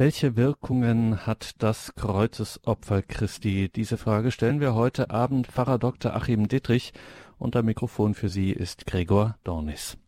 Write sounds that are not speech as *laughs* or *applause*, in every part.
Welche Wirkungen hat das Kreuzesopfer Christi? Diese Frage stellen wir heute Abend Pfarrer Dr. Achim Dittrich und am Mikrofon für Sie ist Gregor Dornis.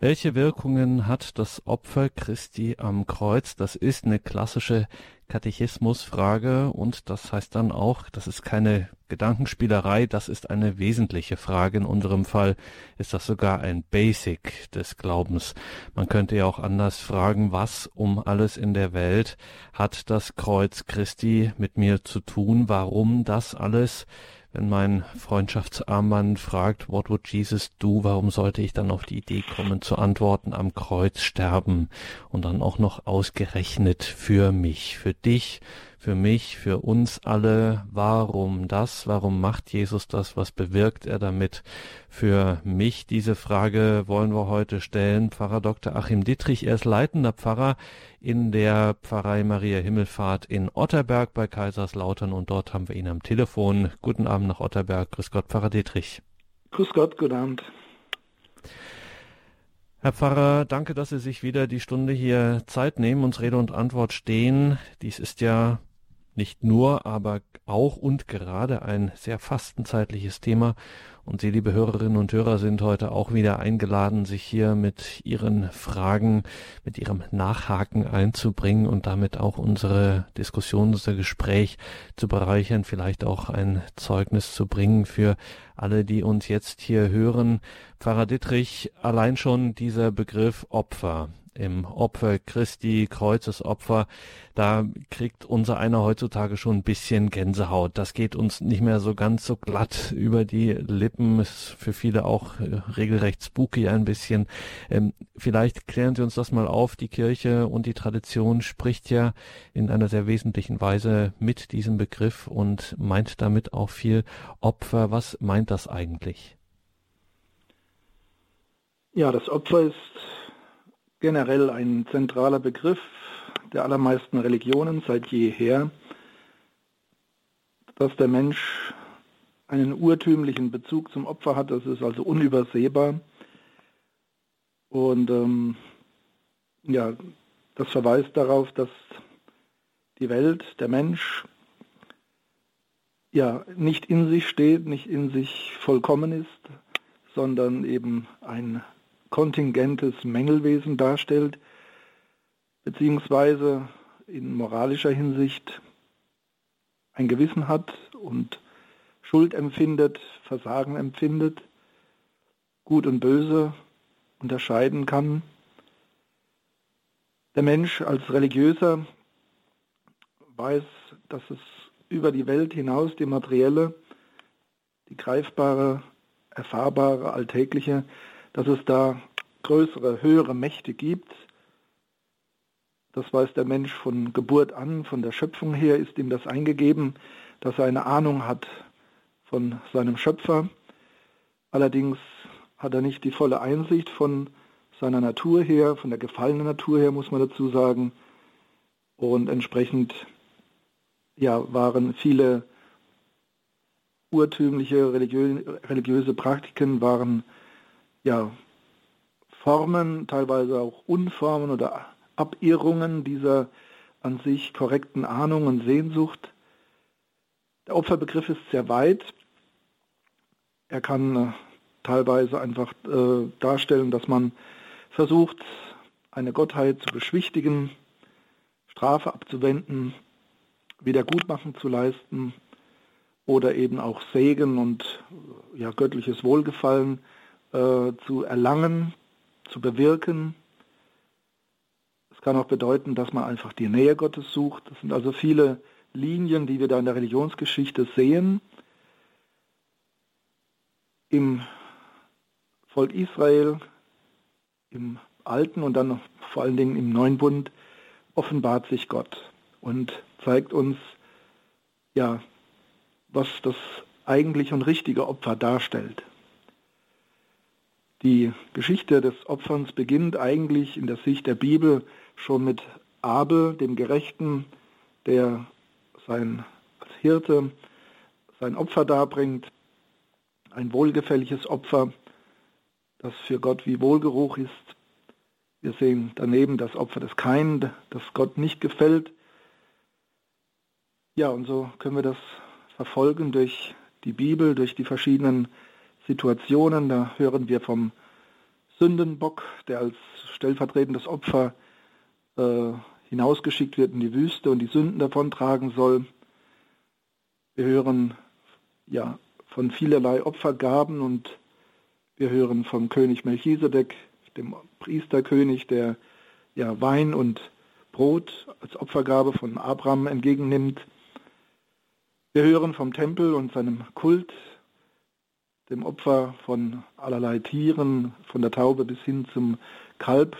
Welche Wirkungen hat das Opfer Christi am Kreuz? Das ist eine klassische Katechismusfrage und das heißt dann auch, das ist keine Gedankenspielerei, das ist eine wesentliche Frage. In unserem Fall ist das sogar ein Basic des Glaubens. Man könnte ja auch anders fragen, was um alles in der Welt hat das Kreuz Christi mit mir zu tun? Warum das alles? Wenn mein Freundschaftsarmband fragt, what would Jesus do, warum sollte ich dann auf die Idee kommen zu antworten, am Kreuz sterben und dann auch noch ausgerechnet für mich, für dich, für mich, für uns alle. Warum das? Warum macht Jesus das? Was bewirkt er damit? Für mich diese Frage wollen wir heute stellen. Pfarrer Dr. Achim Dittrich, er ist leitender Pfarrer in der Pfarrei Maria Himmelfahrt in Otterberg bei Kaiserslautern und dort haben wir ihn am Telefon. Guten Abend nach Otterberg. Grüß Gott, Pfarrer Dittrich. Grüß Gott, guten Abend. Herr Pfarrer, danke, dass Sie sich wieder die Stunde hier Zeit nehmen, uns Rede und Antwort stehen. Dies ist ja nicht nur, aber auch und gerade ein sehr fastenzeitliches Thema. Und Sie, liebe Hörerinnen und Hörer, sind heute auch wieder eingeladen, sich hier mit Ihren Fragen, mit Ihrem Nachhaken einzubringen und damit auch unsere Diskussion, unser Gespräch zu bereichern, vielleicht auch ein Zeugnis zu bringen für alle, die uns jetzt hier hören. Pfarrer Dittrich, allein schon dieser Begriff Opfer im Opfer Christi, Kreuzesopfer, da kriegt unser einer heutzutage schon ein bisschen Gänsehaut. Das geht uns nicht mehr so ganz so glatt über die Lippen. Ist für viele auch äh, regelrecht spooky ein bisschen. Ähm, vielleicht klären Sie uns das mal auf. Die Kirche und die Tradition spricht ja in einer sehr wesentlichen Weise mit diesem Begriff und meint damit auch viel Opfer. Was meint das eigentlich? Ja, das Opfer ist generell ein zentraler Begriff der allermeisten Religionen seit jeher, dass der Mensch einen urtümlichen Bezug zum Opfer hat, das ist also unübersehbar. Und ähm, ja, das verweist darauf, dass die Welt, der Mensch, ja nicht in sich steht, nicht in sich vollkommen ist, sondern eben ein kontingentes Mängelwesen darstellt, beziehungsweise in moralischer Hinsicht ein Gewissen hat und Schuld empfindet, Versagen empfindet, Gut und Böse unterscheiden kann. Der Mensch als Religiöser weiß, dass es über die Welt hinaus die materielle, die greifbare, erfahrbare, alltägliche dass es da größere, höhere Mächte gibt. Das weiß der Mensch von Geburt an, von der Schöpfung her ist ihm das eingegeben, dass er eine Ahnung hat von seinem Schöpfer. Allerdings hat er nicht die volle Einsicht von seiner Natur her, von der gefallenen Natur her, muss man dazu sagen. Und entsprechend ja, waren viele urtümliche religiö religiöse Praktiken waren ja, Formen, teilweise auch Unformen oder Abirrungen dieser an sich korrekten Ahnung und Sehnsucht. Der Opferbegriff ist sehr weit. Er kann äh, teilweise einfach äh, darstellen, dass man versucht, eine Gottheit zu beschwichtigen, Strafe abzuwenden, Wiedergutmachen zu leisten oder eben auch Segen und ja, göttliches Wohlgefallen äh, zu erlangen, zu bewirken. Es kann auch bedeuten, dass man einfach die Nähe Gottes sucht. Das sind also viele Linien, die wir da in der Religionsgeschichte sehen. Im Volk Israel, im Alten und dann vor allen Dingen im Neuen Bund offenbart sich Gott und zeigt uns, ja, was das eigentliche und richtige Opfer darstellt. Die Geschichte des Opferns beginnt eigentlich in der Sicht der Bibel schon mit Abel, dem Gerechten, der sein als Hirte sein Opfer darbringt, ein wohlgefälliges Opfer, das für Gott wie Wohlgeruch ist. Wir sehen daneben das Opfer des Kain, das Gott nicht gefällt. Ja, und so können wir das verfolgen durch die Bibel, durch die verschiedenen Situationen. Da hören wir vom Sündenbock, der als stellvertretendes Opfer äh, hinausgeschickt wird in die Wüste und die Sünden davontragen soll. Wir hören ja von vielerlei Opfergaben und wir hören vom König Melchisedek, dem Priesterkönig, der ja Wein und Brot als Opfergabe von Abraham entgegennimmt. Wir hören vom Tempel und seinem Kult, dem Opfer von allerlei Tieren, von der Taube bis hin zum Kalb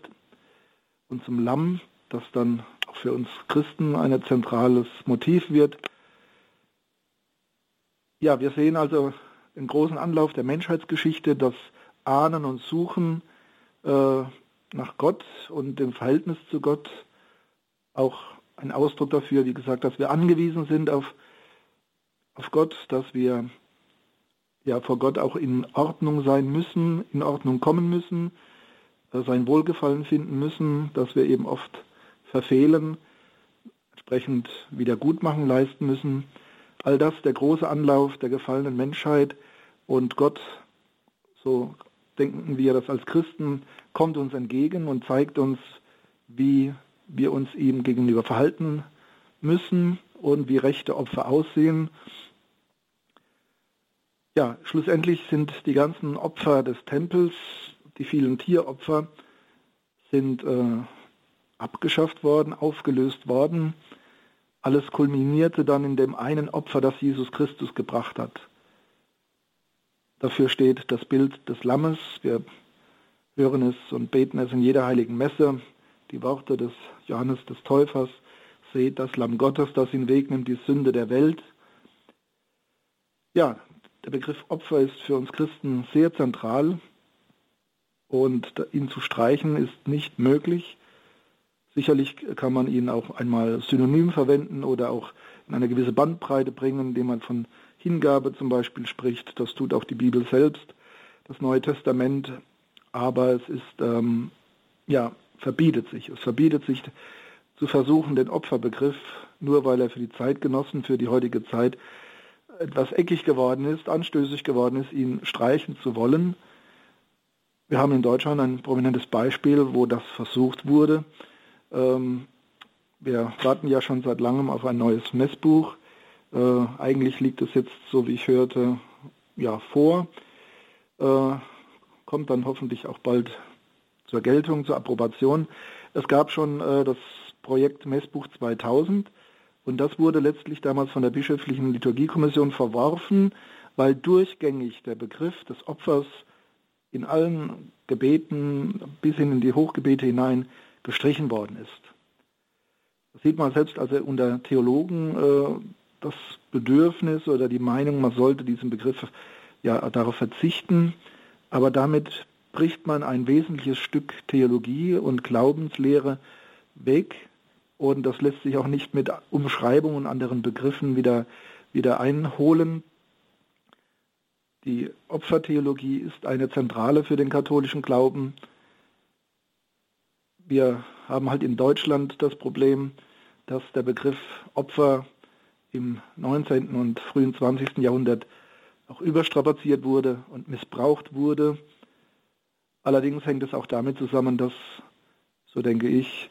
und zum Lamm, das dann auch für uns Christen ein zentrales Motiv wird. Ja, wir sehen also den großen Anlauf der Menschheitsgeschichte, das Ahnen und Suchen äh, nach Gott und dem Verhältnis zu Gott, auch ein Ausdruck dafür, wie gesagt, dass wir angewiesen sind auf, auf Gott, dass wir ja vor Gott auch in Ordnung sein müssen, in Ordnung kommen müssen, äh, sein Wohlgefallen finden müssen, dass wir eben oft verfehlen, entsprechend Wiedergutmachen leisten müssen All das der große Anlauf der gefallenen Menschheit und Gott, so denken wir das als Christen, kommt uns entgegen und zeigt uns, wie wir uns ihm gegenüber verhalten müssen und wie rechte Opfer aussehen. Ja, schlussendlich sind die ganzen Opfer des Tempels, die vielen Tieropfer, sind äh, abgeschafft worden, aufgelöst worden. Alles kulminierte dann in dem einen Opfer, das Jesus Christus gebracht hat. Dafür steht das Bild des Lammes. Wir hören es und beten es in jeder heiligen Messe. Die Worte des Johannes des Täufers. Seht das Lamm Gottes, das ihn wegnimmt, die Sünde der Welt. Ja, der Begriff Opfer ist für uns Christen sehr zentral und ihn zu streichen ist nicht möglich. Sicherlich kann man ihn auch einmal synonym verwenden oder auch in eine gewisse Bandbreite bringen, indem man von Hingabe zum Beispiel spricht. Das tut auch die Bibel selbst, das Neue Testament. Aber es ist, ähm, ja, verbietet sich. Es verbietet sich zu versuchen, den Opferbegriff, nur weil er für die Zeitgenossen, für die heutige Zeit etwas eckig geworden ist, anstößig geworden ist, ihn streichen zu wollen. Wir haben in Deutschland ein prominentes Beispiel, wo das versucht wurde. Ähm, wir warten ja schon seit langem auf ein neues Messbuch. Äh, eigentlich liegt es jetzt, so wie ich hörte, ja vor. Äh, kommt dann hoffentlich auch bald zur Geltung, zur Approbation. Es gab schon äh, das Projekt Messbuch 2000 und das wurde letztlich damals von der bischöflichen Liturgiekommission verworfen, weil durchgängig der Begriff des Opfers in allen Gebeten bis hin in die Hochgebete hinein gestrichen worden ist. Das sieht man selbst also unter Theologen äh, das Bedürfnis oder die Meinung, man sollte diesen Begriff ja darauf verzichten, aber damit bricht man ein wesentliches Stück Theologie und Glaubenslehre weg und das lässt sich auch nicht mit Umschreibungen und anderen Begriffen wieder, wieder einholen. Die Opfertheologie ist eine Zentrale für den katholischen Glauben wir haben halt in Deutschland das Problem, dass der Begriff Opfer im 19. und frühen 20. Jahrhundert auch überstrapaziert wurde und missbraucht wurde. Allerdings hängt es auch damit zusammen, dass, so denke ich,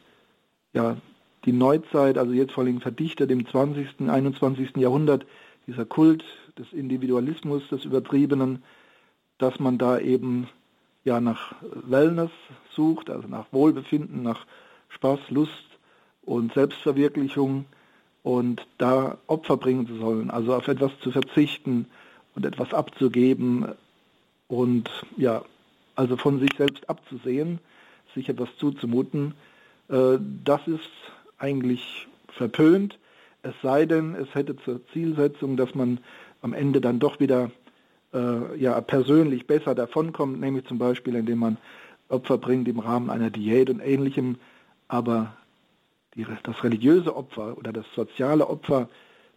ja, die Neuzeit, also jetzt vor allem verdichtet im 20., 21. Jahrhundert, dieser Kult des Individualismus, des Übertriebenen, dass man da eben ja nach Wellness sucht, also nach Wohlbefinden, nach Spaß, Lust und Selbstverwirklichung und da Opfer bringen zu sollen, also auf etwas zu verzichten und etwas abzugeben und ja, also von sich selbst abzusehen, sich etwas zuzumuten, äh, das ist eigentlich verpönt, es sei denn, es hätte zur Zielsetzung, dass man am Ende dann doch wieder äh, ja, persönlich besser davonkommt, nämlich zum Beispiel, indem man Opfer bringt im Rahmen einer Diät und ähnlichem. Aber die, das religiöse Opfer oder das soziale Opfer,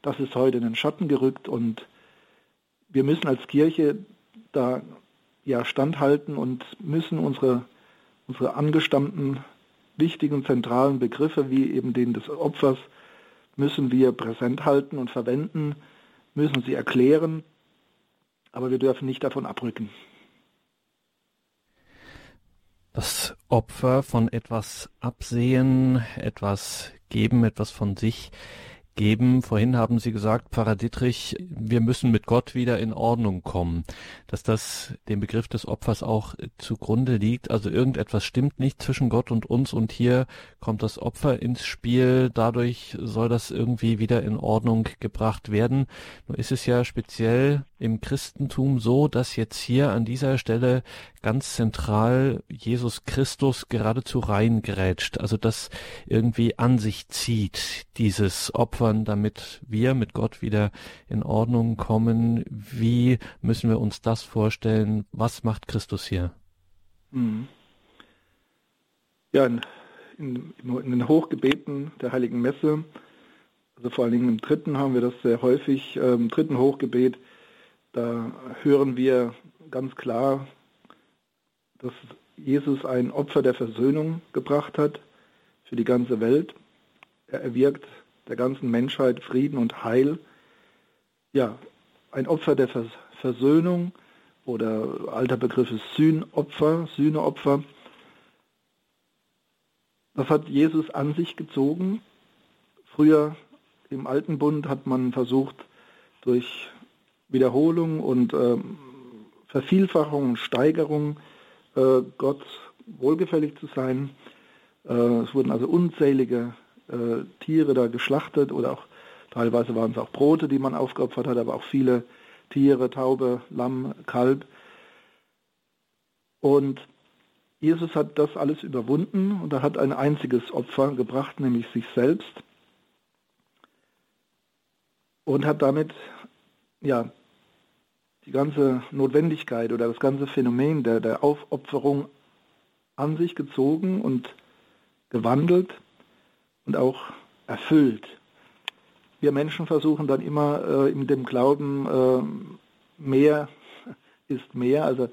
das ist heute in den Schatten gerückt und wir müssen als Kirche da ja standhalten und müssen unsere unsere angestammten wichtigen zentralen Begriffe wie eben den des Opfers müssen wir präsent halten und verwenden, müssen sie erklären, aber wir dürfen nicht davon abrücken. Das Opfer von etwas absehen, etwas geben, etwas von sich geben. Vorhin haben Sie gesagt, Pfarrer Dittrich, wir müssen mit Gott wieder in Ordnung kommen. Dass das dem Begriff des Opfers auch zugrunde liegt. Also irgendetwas stimmt nicht zwischen Gott und uns und hier kommt das Opfer ins Spiel. Dadurch soll das irgendwie wieder in Ordnung gebracht werden. Nur ist es ja speziell im Christentum so, dass jetzt hier an dieser Stelle ganz zentral Jesus Christus geradezu reingrätscht, also das irgendwie an sich zieht, dieses Opfern, damit wir mit Gott wieder in Ordnung kommen. Wie müssen wir uns das vorstellen? Was macht Christus hier? Mhm. Ja, in, in, in den Hochgebeten der Heiligen Messe, also vor allen Dingen im dritten haben wir das sehr häufig, im dritten Hochgebet, da hören wir ganz klar, dass Jesus ein Opfer der Versöhnung gebracht hat für die ganze Welt. Er erwirkt der ganzen Menschheit Frieden und Heil. Ja, ein Opfer der Versöhnung oder alter Begriff ist Sühnopfer, Sühneopfer. Das hat Jesus an sich gezogen. Früher im Alten Bund hat man versucht, durch Wiederholung und äh, Vervielfachung und Steigerung äh, Gott wohlgefällig zu sein. Äh, es wurden also unzählige äh, Tiere da geschlachtet oder auch teilweise waren es auch Brote, die man aufgeopfert hat, aber auch viele Tiere, Taube, Lamm, Kalb. Und Jesus hat das alles überwunden und er hat ein einziges Opfer gebracht, nämlich sich selbst. Und hat damit ja, die ganze Notwendigkeit oder das ganze Phänomen der, der Aufopferung an sich gezogen und gewandelt und auch erfüllt. Wir Menschen versuchen dann immer äh, in dem Glauben, äh, mehr *laughs* ist mehr, also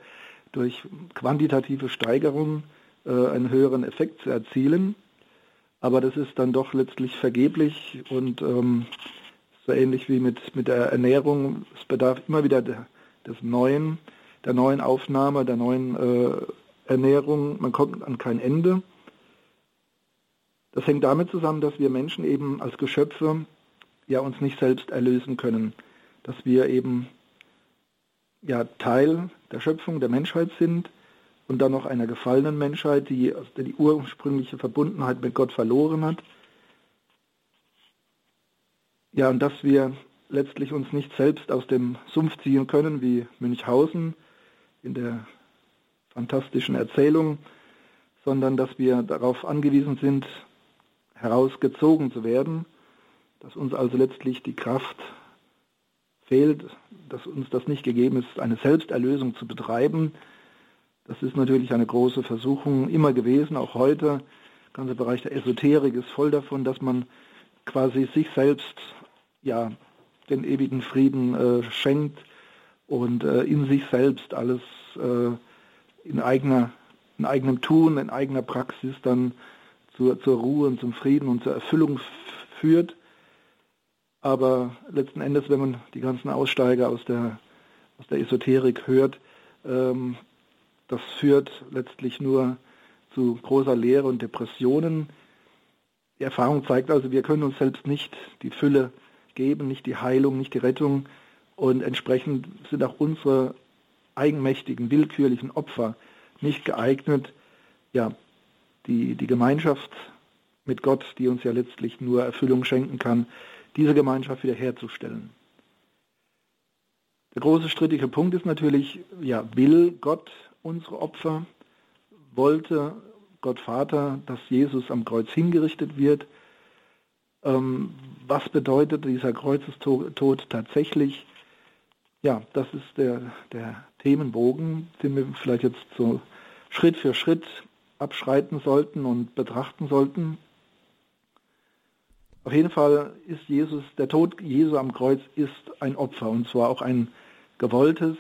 durch quantitative Steigerung äh, einen höheren Effekt zu erzielen. Aber das ist dann doch letztlich vergeblich und ähm, so ähnlich wie mit, mit der Ernährung. Es bedarf immer wieder der, des Neuen, der neuen Aufnahme, der neuen äh, Ernährung. Man kommt an kein Ende. Das hängt damit zusammen, dass wir Menschen eben als Geschöpfe ja uns nicht selbst erlösen können, dass wir eben ja Teil der Schöpfung der Menschheit sind und dann noch einer gefallenen Menschheit, die die ursprüngliche Verbundenheit mit Gott verloren hat ja, und dass wir letztlich uns nicht selbst aus dem Sumpf ziehen können, wie Münchhausen in der fantastischen Erzählung, sondern dass wir darauf angewiesen sind, herausgezogen zu werden, dass uns also letztlich die Kraft fehlt, dass uns das nicht gegeben ist, eine Selbsterlösung zu betreiben. Das ist natürlich eine große Versuchung immer gewesen, auch heute. Der ganze Bereich der Esoterik ist voll davon, dass man quasi sich selbst ja, den ewigen Frieden äh, schenkt und äh, in sich selbst alles äh, in, eigener, in eigenem Tun, in eigener Praxis dann zur, zur Ruhe und zum Frieden und zur Erfüllung führt. Aber letzten Endes, wenn man die ganzen Aussteiger aus der, aus der Esoterik hört, ähm, das führt letztlich nur zu großer Leere und Depressionen. Die Erfahrung zeigt also, wir können uns selbst nicht die Fülle geben, nicht die Heilung, nicht die Rettung. Und entsprechend sind auch unsere eigenmächtigen, willkürlichen Opfer nicht geeignet, ja, die, die Gemeinschaft mit Gott, die uns ja letztlich nur Erfüllung schenken kann, diese Gemeinschaft wiederherzustellen. Der große strittige Punkt ist natürlich, ja, will Gott unsere Opfer? Wollte Gott Vater, dass Jesus am Kreuz hingerichtet wird? Ähm, was bedeutet dieser Kreuzestod tatsächlich? Ja, das ist der, der Themenbogen, den wir vielleicht jetzt so Schritt für Schritt abschreiten sollten und betrachten sollten. Auf jeden Fall ist Jesus, der Tod Jesu am Kreuz ist ein Opfer und zwar auch ein gewolltes,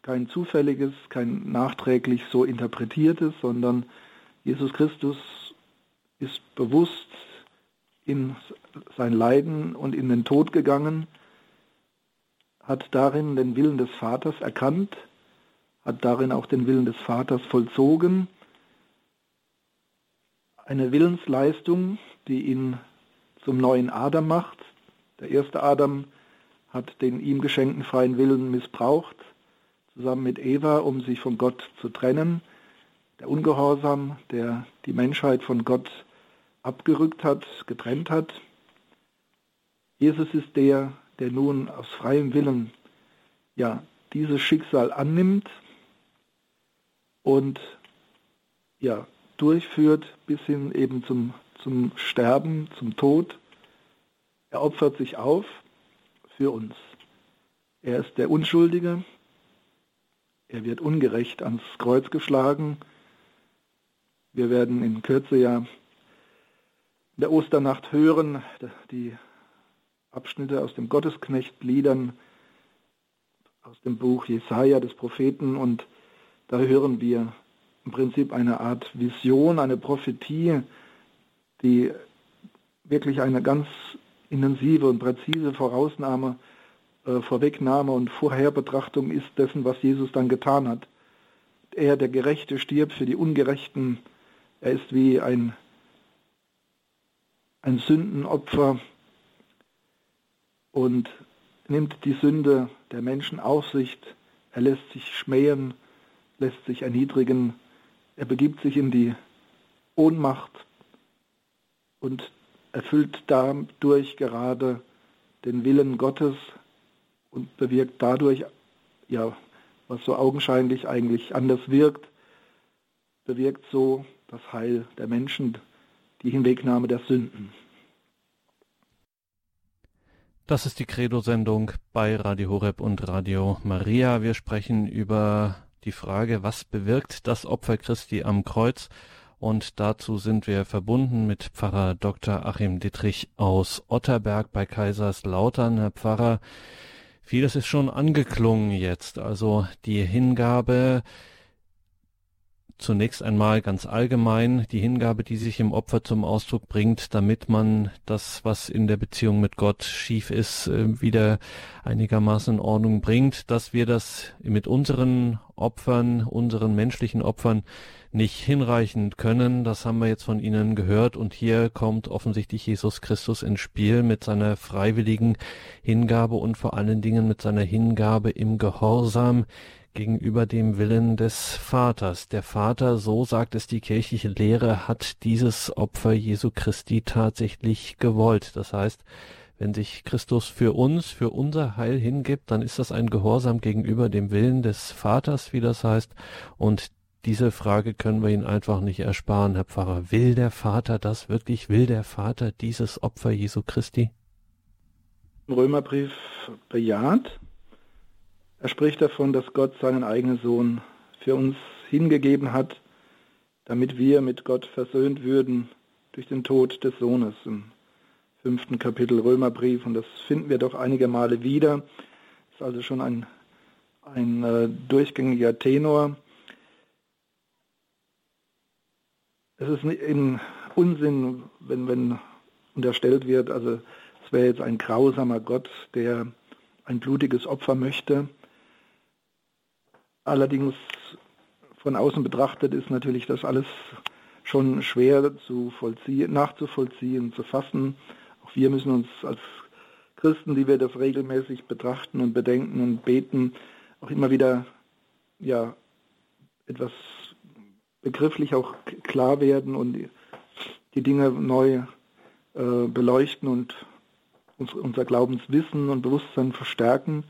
kein zufälliges, kein nachträglich so interpretiertes, sondern Jesus Christus ist bewusst in sein Leiden und in den Tod gegangen, hat darin den Willen des Vaters erkannt, hat darin auch den Willen des Vaters vollzogen. Eine Willensleistung, die ihn zum neuen Adam macht. Der erste Adam hat den ihm geschenkten freien Willen missbraucht, zusammen mit Eva, um sich von Gott zu trennen. Der Ungehorsam, der die Menschheit von Gott abgerückt hat, getrennt hat. Jesus ist der, der nun aus freiem Willen ja dieses Schicksal annimmt und ja durchführt bis hin eben zum, zum Sterben, zum Tod. Er opfert sich auf für uns. Er ist der Unschuldige. Er wird ungerecht ans Kreuz geschlagen. Wir werden in Kürze ja der Osternacht hören, die Abschnitte aus dem Gottesknecht-Liedern, aus dem Buch Jesaja des Propheten und da hören wir im Prinzip eine Art Vision, eine Prophetie, die wirklich eine ganz intensive und präzise Vorausnahme, äh, Vorwegnahme und Vorherbetrachtung ist dessen, was Jesus dann getan hat. Er, der Gerechte, stirbt für die Ungerechten. Er ist wie ein, ein Sündenopfer und nimmt die Sünde der Menschen auf sich. Er lässt sich schmähen, lässt sich erniedrigen. Er begibt sich in die Ohnmacht und erfüllt dadurch gerade den Willen Gottes und bewirkt dadurch, ja, was so augenscheinlich eigentlich anders wirkt, bewirkt so das Heil der Menschen, die Hinwegnahme der Sünden. Das ist die Credo-Sendung bei Radio Horeb und Radio Maria. Wir sprechen über die Frage, was bewirkt das Opfer Christi am Kreuz? Und dazu sind wir verbunden mit Pfarrer Dr. Achim Dittrich aus Otterberg bei Kaiserslautern. Herr Pfarrer, vieles ist schon angeklungen jetzt. Also die Hingabe, zunächst einmal ganz allgemein die Hingabe, die sich im Opfer zum Ausdruck bringt, damit man das, was in der Beziehung mit Gott schief ist, äh, wieder einigermaßen in Ordnung bringt, dass wir das mit unseren Opfern, unseren menschlichen Opfern nicht hinreichend können. Das haben wir jetzt von Ihnen gehört. Und hier kommt offensichtlich Jesus Christus ins Spiel mit seiner freiwilligen Hingabe und vor allen Dingen mit seiner Hingabe im Gehorsam gegenüber dem Willen des Vaters. Der Vater, so sagt es die kirchliche Lehre, hat dieses Opfer Jesu Christi tatsächlich gewollt. Das heißt, wenn sich Christus für uns, für unser Heil hingibt, dann ist das ein Gehorsam gegenüber dem Willen des Vaters, wie das heißt. Und diese Frage können wir ihn einfach nicht ersparen, Herr Pfarrer. Will der Vater das wirklich? Will der Vater dieses Opfer Jesu Christi? Römerbrief bejaht er spricht davon, dass Gott seinen eigenen Sohn für uns hingegeben hat, damit wir mit Gott versöhnt würden durch den Tod des Sohnes im fünften Kapitel Römerbrief. Und das finden wir doch einige Male wieder. Das ist also schon ein, ein äh, durchgängiger Tenor. Es ist in Unsinn, wenn, wenn unterstellt wird, also es wäre jetzt ein grausamer Gott, der ein blutiges Opfer möchte. Allerdings von außen betrachtet ist natürlich das alles schon schwer zu vollziehen, nachzuvollziehen, zu fassen. Auch wir müssen uns als Christen, die wir das regelmäßig betrachten und bedenken und beten, auch immer wieder ja etwas begrifflich auch klar werden und die Dinge neu äh, beleuchten und uns, unser Glaubenswissen und Bewusstsein verstärken.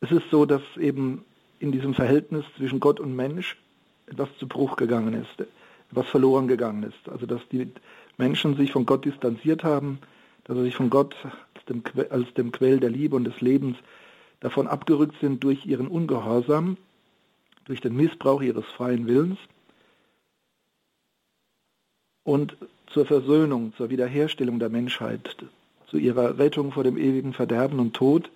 Es ist so, dass eben in diesem Verhältnis zwischen Gott und Mensch etwas zu Bruch gegangen ist, etwas verloren gegangen ist. Also dass die Menschen sich von Gott distanziert haben, dass sie sich von Gott als dem, als dem Quell der Liebe und des Lebens davon abgerückt sind durch ihren Ungehorsam, durch den Missbrauch ihres freien Willens und zur Versöhnung, zur Wiederherstellung der Menschheit, zu ihrer Rettung vor dem ewigen Verderben und Tod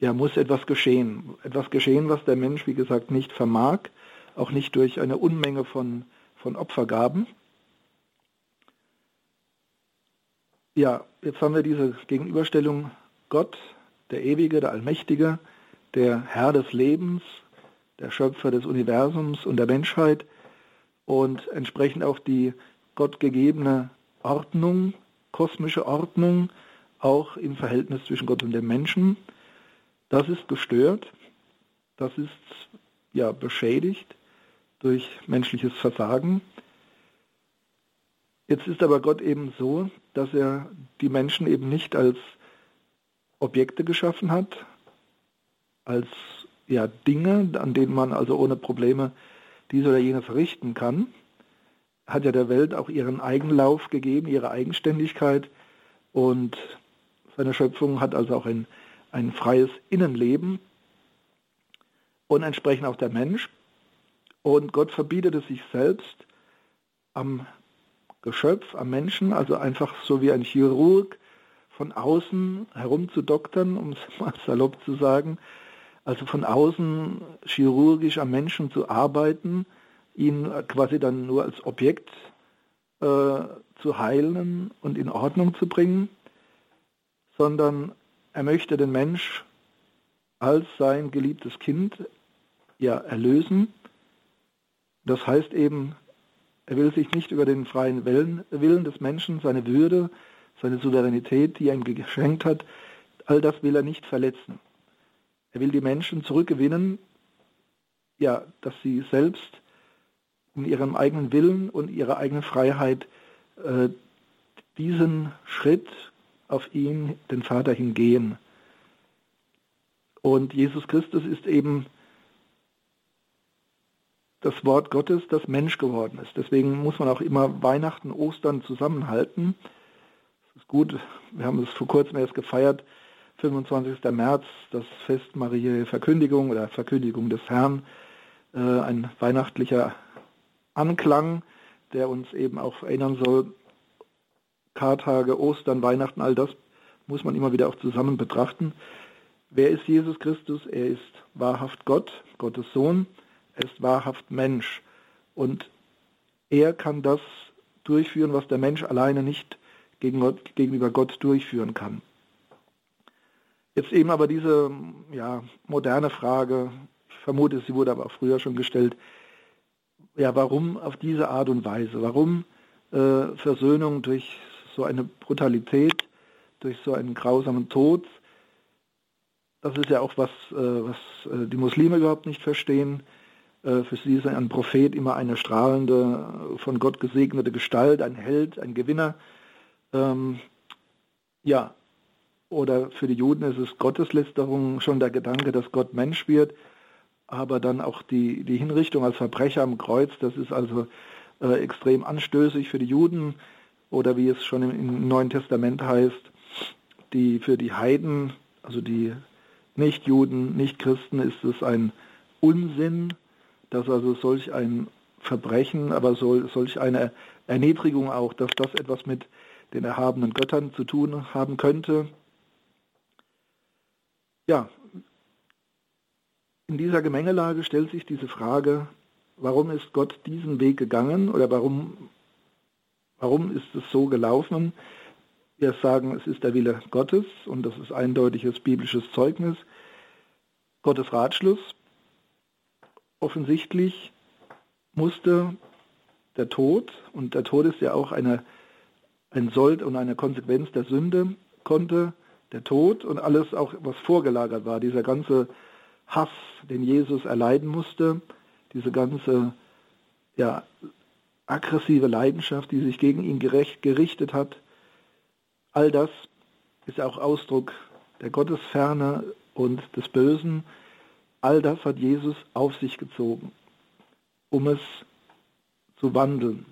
ja, muss etwas geschehen. Etwas geschehen, was der Mensch, wie gesagt, nicht vermag, auch nicht durch eine Unmenge von, von Opfergaben. Ja, jetzt haben wir diese Gegenüberstellung Gott, der Ewige, der Allmächtige, der Herr des Lebens, der Schöpfer des Universums und der Menschheit und entsprechend auch die gottgegebene Ordnung, kosmische Ordnung, auch im Verhältnis zwischen Gott und dem Menschen. Das ist gestört, das ist ja beschädigt durch menschliches Versagen. Jetzt ist aber Gott eben so, dass er die Menschen eben nicht als Objekte geschaffen hat, als ja, Dinge, an denen man also ohne Probleme dies oder jenes verrichten kann, hat ja der Welt auch ihren Eigenlauf gegeben, ihre Eigenständigkeit. Und seine Schöpfung hat also auch ein, ein freies Innenleben und entsprechend auch der Mensch. Und Gott verbietet es sich selbst am Geschöpf, am Menschen, also einfach so wie ein Chirurg von außen herumzudoktern, um es *laughs* mal salopp zu sagen, also von außen chirurgisch am Menschen zu arbeiten, ihn quasi dann nur als Objekt äh, zu heilen und in Ordnung zu bringen, sondern er möchte den Mensch als sein geliebtes Kind ja erlösen. Das heißt eben, er will sich nicht über den freien Willen, des Menschen, seine Würde, seine Souveränität, die er ihm geschenkt hat, all das will er nicht verletzen. Er will die Menschen zurückgewinnen, ja, dass sie selbst in ihrem eigenen Willen und ihrer eigenen Freiheit äh, diesen Schritt auf ihn, den Vater, hingehen. Und Jesus Christus ist eben das Wort Gottes, das Mensch geworden ist. Deswegen muss man auch immer Weihnachten, Ostern zusammenhalten. Es ist gut, wir haben es vor kurzem erst gefeiert, 25. März, das Fest Mariä Verkündigung oder Verkündigung des Herrn, äh, ein weihnachtlicher Anklang, der uns eben auch erinnern soll, Kartage, Ostern, Weihnachten, all das muss man immer wieder auch zusammen betrachten. Wer ist Jesus Christus? Er ist wahrhaft Gott, Gottes Sohn, er ist wahrhaft Mensch. Und er kann das durchführen, was der Mensch alleine nicht gegenüber Gott durchführen kann. Jetzt eben aber diese ja, moderne Frage, ich vermute, sie wurde aber auch früher schon gestellt, ja, warum auf diese Art und Weise? Warum äh, Versöhnung durch so eine Brutalität, durch so einen grausamen Tod? Das ist ja auch was, äh, was äh, die Muslime überhaupt nicht verstehen. Äh, für sie ist ein Prophet immer eine strahlende, von Gott gesegnete Gestalt, ein Held, ein Gewinner. Ähm, ja, oder für die Juden ist es Gotteslästerung, schon der Gedanke, dass Gott Mensch wird, aber dann auch die, die Hinrichtung als Verbrecher am Kreuz, das ist also äh, extrem anstößig für die Juden oder wie es schon im, Neuen Testament heißt, die für die Heiden, also die Nichtjuden, Nichtchristen, ist es ein Unsinn, dass also solch ein Verbrechen, aber soll, solch eine Erniedrigung auch, dass das etwas mit den erhabenen Göttern zu tun haben könnte. Ja, in dieser Gemengelage stellt sich diese Frage, warum ist Gott diesen Weg gegangen oder warum, warum ist es so gelaufen? Wir sagen, es ist der Wille Gottes und das ist eindeutiges biblisches Zeugnis, Gottes Ratschluss. Offensichtlich musste der Tod, und der Tod ist ja auch eine, ein Sold und eine Konsequenz der Sünde, konnte der Tod und alles auch, was vorgelagert war, dieser ganze Hass, den Jesus erleiden musste, diese ganze ja, aggressive Leidenschaft, die sich gegen ihn gerecht, gerichtet hat, all das ist auch Ausdruck der Gottesferne und des Bösen. All das hat Jesus auf sich gezogen, um es zu wandeln.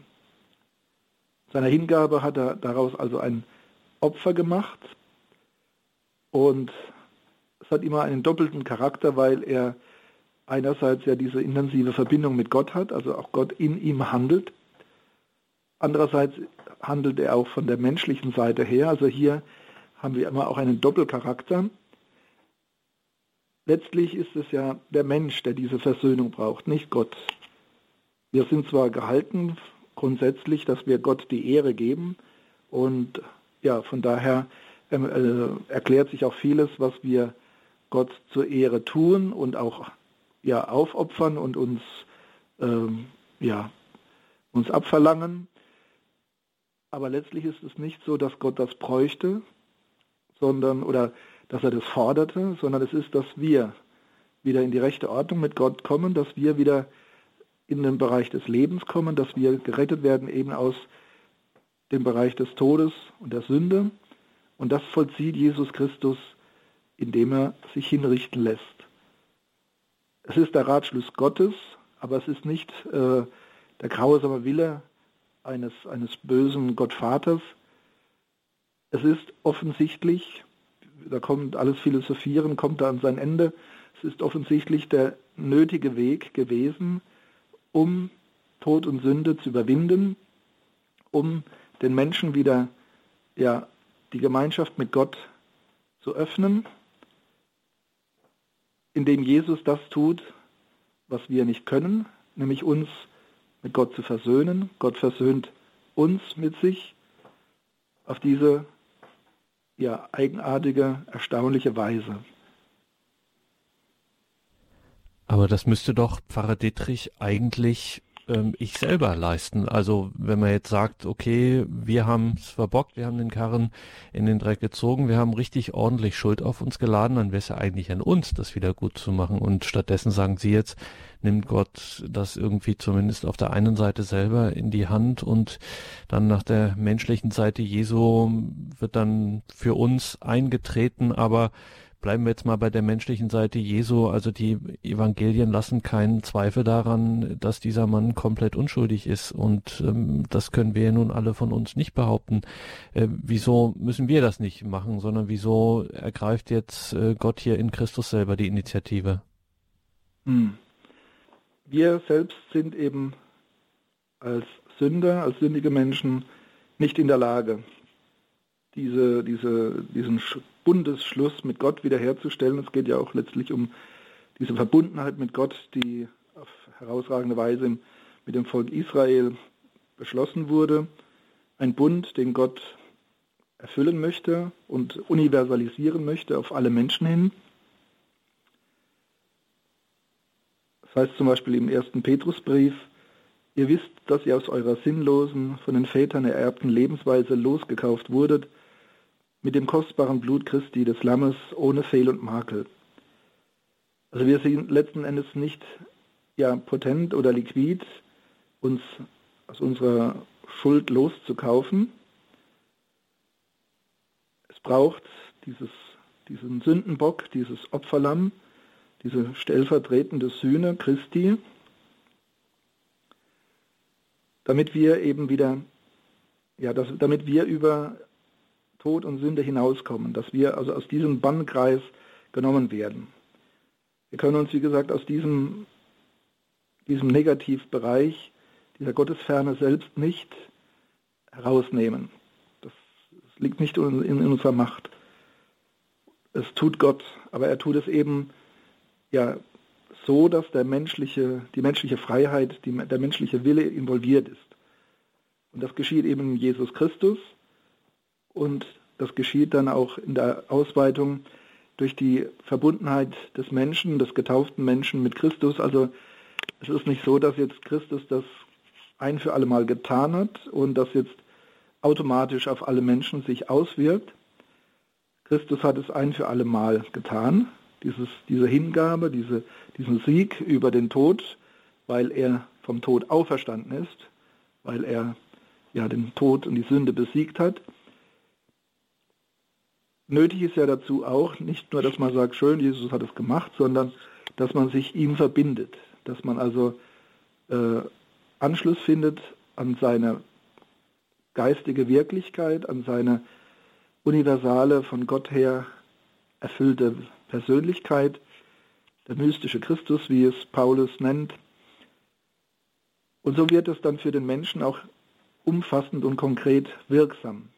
Seiner Hingabe hat er daraus also ein Opfer gemacht, und es hat immer einen doppelten Charakter, weil er einerseits ja diese intensive Verbindung mit Gott hat, also auch Gott in ihm handelt. Andererseits handelt er auch von der menschlichen Seite her. Also hier haben wir immer auch einen Doppelcharakter. Letztlich ist es ja der Mensch, der diese Versöhnung braucht, nicht Gott. wir sind zwar gehalten grundsätzlich, dass wir Gott die Ehre geben und ja, von daher ähm, äh, erklärt sich auch vieles, was wir Gott zur Ehre tun und auch ja, aufopfern und uns, ähm, ja, uns abverlangen. Aber letztlich ist es nicht so, dass Gott das bräuchte, sondern oder dass er das forderte, sondern es ist, dass wir wieder in die rechte Ordnung mit Gott kommen, dass wir wieder in den Bereich des Lebens kommen, dass wir gerettet werden eben aus dem Bereich des Todes und der Sünde. Und das vollzieht Jesus Christus, indem er sich hinrichten lässt. Es ist der Ratschluss Gottes, aber es ist nicht äh, der grausame Wille eines, eines bösen Gottvaters. Es ist offensichtlich, da kommt alles Philosophieren, kommt da an sein Ende, es ist offensichtlich der nötige Weg gewesen, um Tod und Sünde zu überwinden, um den Menschen wieder ja, die Gemeinschaft mit Gott zu öffnen, indem Jesus das tut, was wir nicht können, nämlich uns mit Gott zu versöhnen. Gott versöhnt uns mit sich auf diese ja, eigenartige, erstaunliche Weise. Aber das müsste doch Pfarrer Dittrich eigentlich ähm, ich selber leisten. Also wenn man jetzt sagt, okay, wir haben es verbockt, wir haben den Karren in den Dreck gezogen, wir haben richtig ordentlich Schuld auf uns geladen, dann wäre es ja eigentlich an uns, das wieder gut zu machen. Und stattdessen sagen Sie jetzt, nimmt Gott das irgendwie zumindest auf der einen Seite selber in die Hand und dann nach der menschlichen Seite Jesu wird dann für uns eingetreten, aber bleiben wir jetzt mal bei der menschlichen Seite Jesu. Also die Evangelien lassen keinen Zweifel daran, dass dieser Mann komplett unschuldig ist. Und ähm, das können wir nun alle von uns nicht behaupten. Äh, wieso müssen wir das nicht machen, sondern wieso ergreift jetzt äh, Gott hier in Christus selber die Initiative? Hm. Wir selbst sind eben als Sünder, als sündige Menschen nicht in der Lage, diese, diese, diesen Bundesschluss mit Gott wiederherzustellen. Es geht ja auch letztlich um diese Verbundenheit mit Gott, die auf herausragende Weise mit dem Volk Israel beschlossen wurde. Ein Bund, den Gott erfüllen möchte und universalisieren möchte auf alle Menschen hin. Das heißt zum Beispiel im ersten Petrusbrief, ihr wisst, dass ihr aus eurer sinnlosen, von den Vätern ererbten Lebensweise losgekauft wurdet, mit dem kostbaren Blut Christi, des Lammes, ohne Fehl und Makel. Also wir sind letzten Endes nicht ja, potent oder liquid, uns aus unserer Schuld loszukaufen. Es braucht dieses, diesen Sündenbock, dieses Opferlamm, diese stellvertretende Sühne Christi, damit wir eben wieder, ja, das, damit wir über Tod und Sünde hinauskommen, dass wir also aus diesem Bannkreis genommen werden. Wir können uns, wie gesagt, aus diesem, diesem Negativbereich, dieser Gottesferne selbst nicht herausnehmen. Das, das liegt nicht in, in, unserer Macht. Es tut Gott, aber er tut es eben ja so, dass der menschliche, die menschliche Freiheit, die, der menschliche Wille involviert ist. Und das geschieht eben in Jesus Christus und das geschieht dann auch in der Ausweitung durch die Verbundenheit des Menschen, des getauften Menschen mit Christus. Also es ist nicht so, dass jetzt Christus das ein für alle Mal getan hat und das jetzt automatisch auf alle Menschen sich auswirkt. Christus hat es ein für alle Mal getan, dieses, diese Hingabe, diese, diesen Sieg über den Tod, weil er vom Tod auferstanden ist, weil er ja den Tod und die Sünde besiegt hat. Nötig ist ja dazu auch nicht nur, dass man sagt, schön, Jesus hat es gemacht, sondern dass man sich ihm verbindet, dass man also äh, Anschluss findet an seine geistige Wirklichkeit, an seine universale, von Gott her erfüllte Persönlichkeit, der mystische Christus, wie es Paulus nennt. Und so wird es dann für den Menschen auch umfassend und konkret wirksam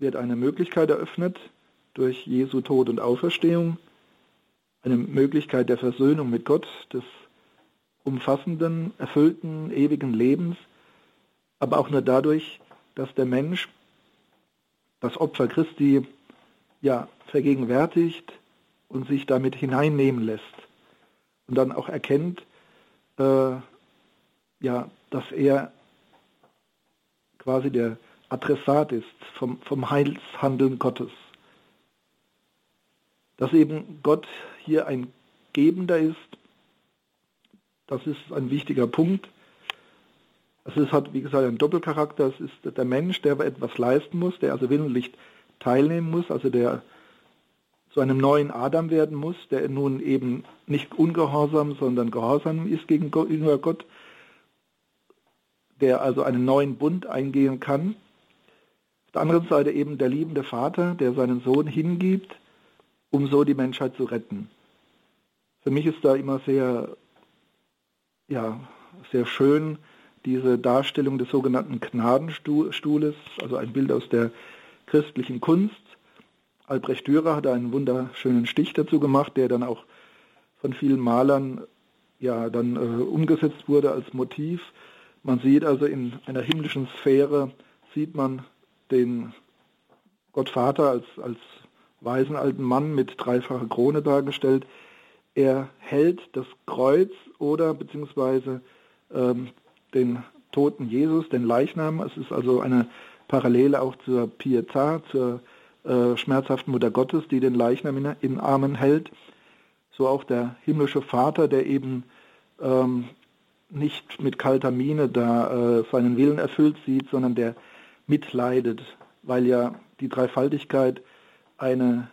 wird eine Möglichkeit eröffnet durch Jesu Tod und Auferstehung, eine Möglichkeit der Versöhnung mit Gott, des umfassenden, erfüllten, ewigen Lebens, aber auch nur dadurch, dass der Mensch das Opfer Christi ja vergegenwärtigt und sich damit hineinnehmen lässt und dann auch erkennt, äh, ja, dass er quasi der Adressat ist vom, vom Heilshandeln Gottes. Dass eben Gott hier ein Gebender ist, das ist ein wichtiger Punkt. Es hat, wie gesagt, einen Doppelcharakter. Es ist der Mensch, der etwas leisten muss, der also willentlich teilnehmen muss, also der zu einem neuen Adam werden muss, der nun eben nicht ungehorsam, sondern gehorsam ist gegenüber Gott, der also einen neuen Bund eingehen kann. Auf der anderen Seite eben der liebende Vater, der seinen Sohn hingibt, um so die Menschheit zu retten. Für mich ist da immer sehr, ja, sehr schön diese Darstellung des sogenannten Gnadenstuhles, also ein Bild aus der christlichen Kunst. Albrecht Dürer hat einen wunderschönen Stich dazu gemacht, der dann auch von vielen Malern ja dann äh, umgesetzt wurde als Motiv. Man sieht also in einer himmlischen Sphäre sieht man den Gottvater als, als weisen alten Mann mit dreifacher Krone dargestellt. Er hält das Kreuz oder beziehungsweise ähm, den toten Jesus, den Leichnam. Es ist also eine Parallele auch zur Pietà, zur äh, schmerzhaften Mutter Gottes, die den Leichnam in, in Armen hält. So auch der himmlische Vater, der eben ähm, nicht mit kalter Miene da äh, seinen Willen erfüllt sieht, sondern der mitleidet, weil ja die Dreifaltigkeit eine,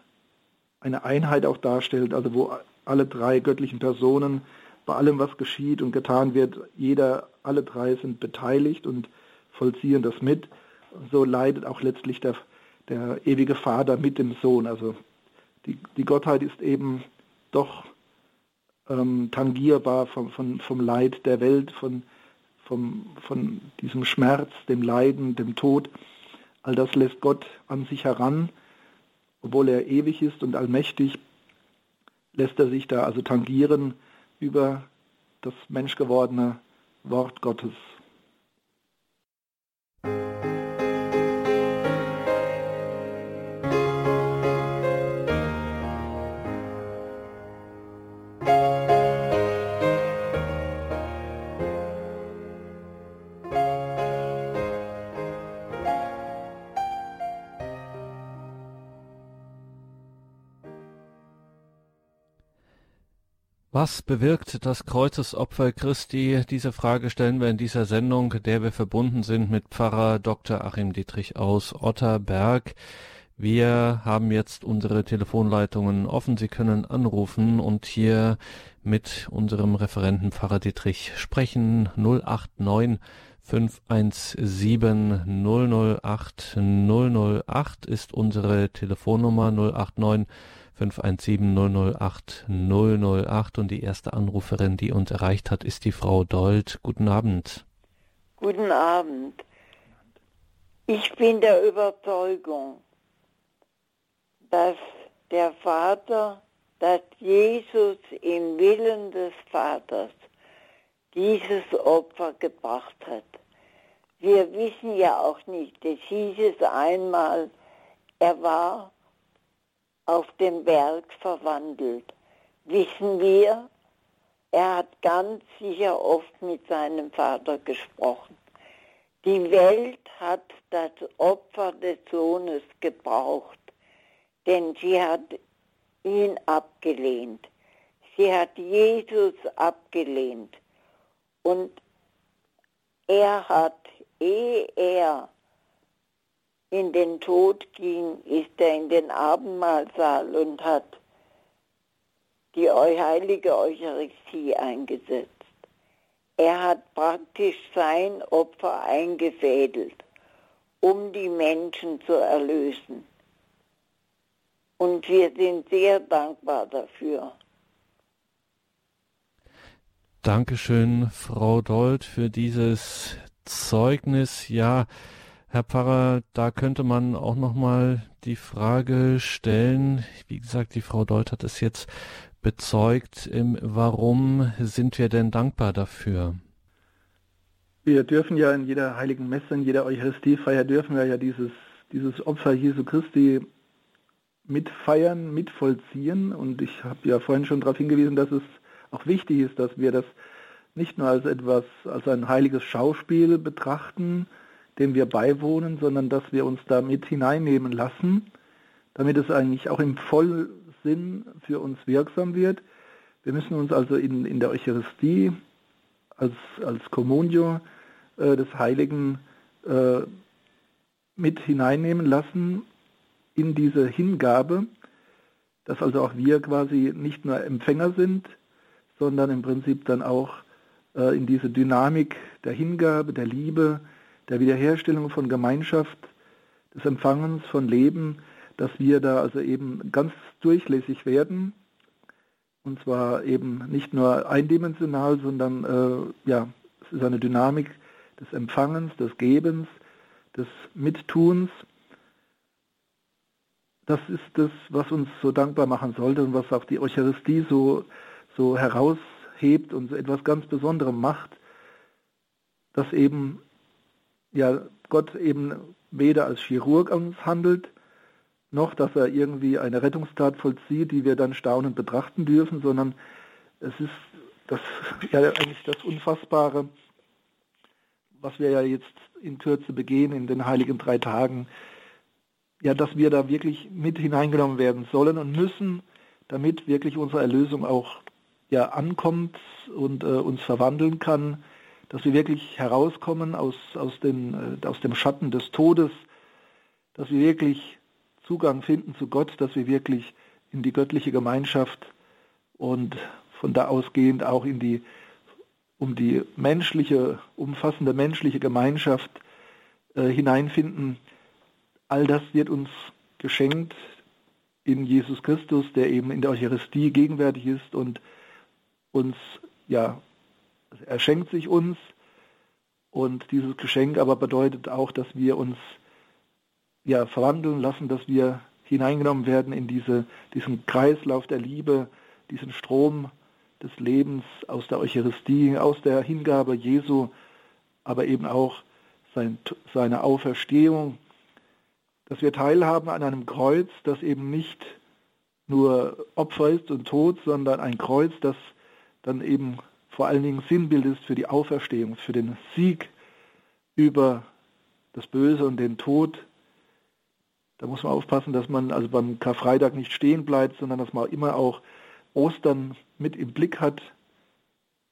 eine Einheit auch darstellt, also wo alle drei göttlichen Personen bei allem, was geschieht und getan wird, jeder, alle drei sind beteiligt und vollziehen das mit. So leidet auch letztlich der, der ewige Vater mit dem Sohn. Also die, die Gottheit ist eben doch ähm, tangierbar vom, vom, vom Leid der Welt, von, vom, von diesem Schmerz, dem Leiden, dem Tod. All das lässt Gott an sich heran, obwohl er ewig ist und allmächtig, lässt er sich da also tangieren über das menschgewordene Wort Gottes. Was bewirkt das Kreuzesopfer Christi? Diese Frage stellen wir in dieser Sendung, der wir verbunden sind mit Pfarrer Dr. Achim Dietrich aus Otterberg. Wir haben jetzt unsere Telefonleitungen offen. Sie können anrufen und hier mit unserem Referenten Pfarrer Dietrich sprechen. 089 517 008 008 ist unsere Telefonnummer 089 517 008 008 und die erste Anruferin, die uns erreicht hat, ist die Frau Dold. Guten Abend. Guten Abend. Ich bin der Überzeugung, dass der Vater, dass Jesus im Willen des Vaters dieses Opfer gebracht hat. Wir wissen ja auch nicht, es hieß es einmal, er war auf dem Berg verwandelt. Wissen wir, er hat ganz sicher oft mit seinem Vater gesprochen. Die Welt hat das Opfer des Sohnes gebraucht, denn sie hat ihn abgelehnt. Sie hat Jesus abgelehnt. Und er hat, ehe er in den Tod ging, ist er in den Abendmahlsaal und hat die heilige Eucharistie eingesetzt. Er hat praktisch sein Opfer eingefädelt, um die Menschen zu erlösen. Und wir sind sehr dankbar dafür. Dankeschön, Frau Dold, für dieses Zeugnis. Ja, Herr Pfarrer, da könnte man auch noch mal die Frage stellen. Wie gesagt, die Frau Dold hat es jetzt bezeugt. Warum sind wir denn dankbar dafür? Wir dürfen ja in jeder heiligen Messe, in jeder Eucharistiefeier dürfen wir ja dieses, dieses Opfer Jesu Christi mitfeiern, mitvollziehen. Und ich habe ja vorhin schon darauf hingewiesen, dass es auch wichtig ist, dass wir das nicht nur als etwas, als ein heiliges Schauspiel betrachten, dem wir beiwohnen, sondern dass wir uns da mit hineinnehmen lassen, damit es eigentlich auch im Vollsinn für uns wirksam wird. Wir müssen uns also in, in der Eucharistie als, als Communio äh, des Heiligen äh, mit hineinnehmen lassen in diese Hingabe, dass also auch wir quasi nicht nur Empfänger sind, sondern im Prinzip dann auch äh, in diese Dynamik der Hingabe, der Liebe, der Wiederherstellung von Gemeinschaft, des Empfangens von Leben, dass wir da also eben ganz durchlässig werden. Und zwar eben nicht nur eindimensional, sondern äh, ja, es ist eine Dynamik des Empfangens, des Gebens, des Mittuns. Das ist das, was uns so dankbar machen sollte und was auch die Eucharistie so, so heraushebt und so etwas ganz Besonderes macht, dass eben ja, Gott eben weder als Chirurg uns handelt, noch dass er irgendwie eine Rettungstat vollzieht, die wir dann staunend betrachten dürfen, sondern es ist das, *laughs* ja, eigentlich das Unfassbare, was wir ja jetzt in Kürze begehen in den heiligen drei Tagen, ja, dass wir da wirklich mit hineingenommen werden sollen und müssen, damit wirklich unsere Erlösung auch ja ankommt und äh, uns verwandeln kann, dass wir wirklich herauskommen aus, aus, den, äh, aus dem Schatten des Todes, dass wir wirklich Zugang finden zu Gott, dass wir wirklich in die göttliche Gemeinschaft und von da ausgehend auch in die, um die menschliche, umfassende menschliche Gemeinschaft äh, hineinfinden. All das wird uns geschenkt in Jesus Christus, der eben in der Eucharistie gegenwärtig ist und uns ja er schenkt sich uns. Und dieses Geschenk aber bedeutet auch, dass wir uns ja verwandeln lassen, dass wir hineingenommen werden in diese, diesen Kreislauf der Liebe, diesen Strom des Lebens aus der Eucharistie, aus der Hingabe Jesu, aber eben auch sein, seine Auferstehung, dass wir teilhaben an einem Kreuz, das eben nicht nur Opfer ist und Tod, sondern ein Kreuz, das dann eben vor allen Dingen Sinnbild ist für die Auferstehung, für den Sieg über das Böse und den Tod. Da muss man aufpassen, dass man also beim Karfreitag nicht stehen bleibt, sondern dass man immer auch Ostern mit im Blick hat.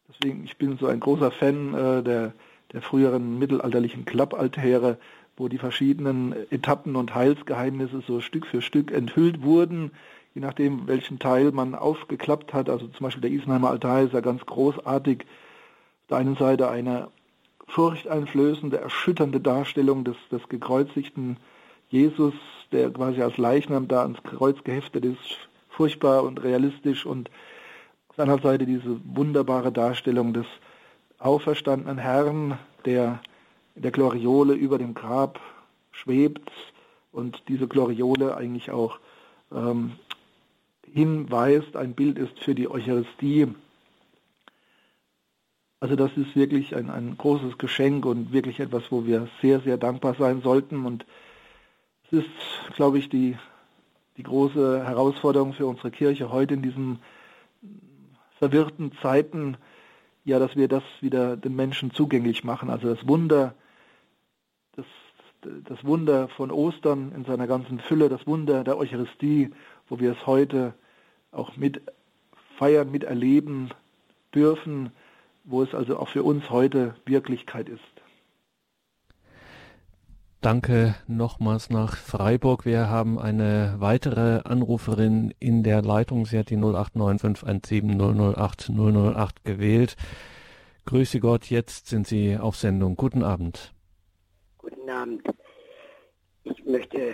Deswegen, ich bin so ein großer Fan äh, der, der früheren mittelalterlichen Klappaltäre, wo die verschiedenen Etappen und Heilsgeheimnisse so Stück für Stück enthüllt wurden je nachdem, welchen Teil man aufgeklappt hat. Also zum Beispiel der Isenheimer Altar ist ja ganz großartig. Auf der einen Seite eine furchteinflößende, erschütternde Darstellung des, des gekreuzigten Jesus, der quasi als Leichnam da ans Kreuz geheftet ist, furchtbar und realistisch und auf der anderen Seite diese wunderbare Darstellung des auferstandenen Herrn, der in der Gloriole über dem Grab schwebt und diese Gloriole eigentlich auch ähm, hinweist, ein Bild ist für die Eucharistie. Also das ist wirklich ein, ein großes Geschenk und wirklich etwas, wo wir sehr, sehr dankbar sein sollten. Und es ist, glaube ich, die, die große Herausforderung für unsere Kirche heute in diesen verwirrten Zeiten, ja, dass wir das wieder den Menschen zugänglich machen. Also das Wunder, das Wunder von Ostern in seiner ganzen Fülle, das Wunder der Eucharistie, wo wir es heute auch mit feiern, miterleben dürfen, wo es also auch für uns heute Wirklichkeit ist. Danke nochmals nach Freiburg. Wir haben eine weitere Anruferin in der Leitung. Sie hat die 089517 008 gewählt. Grüße Gott, jetzt sind Sie auf Sendung. Guten Abend. Guten Abend. Ich möchte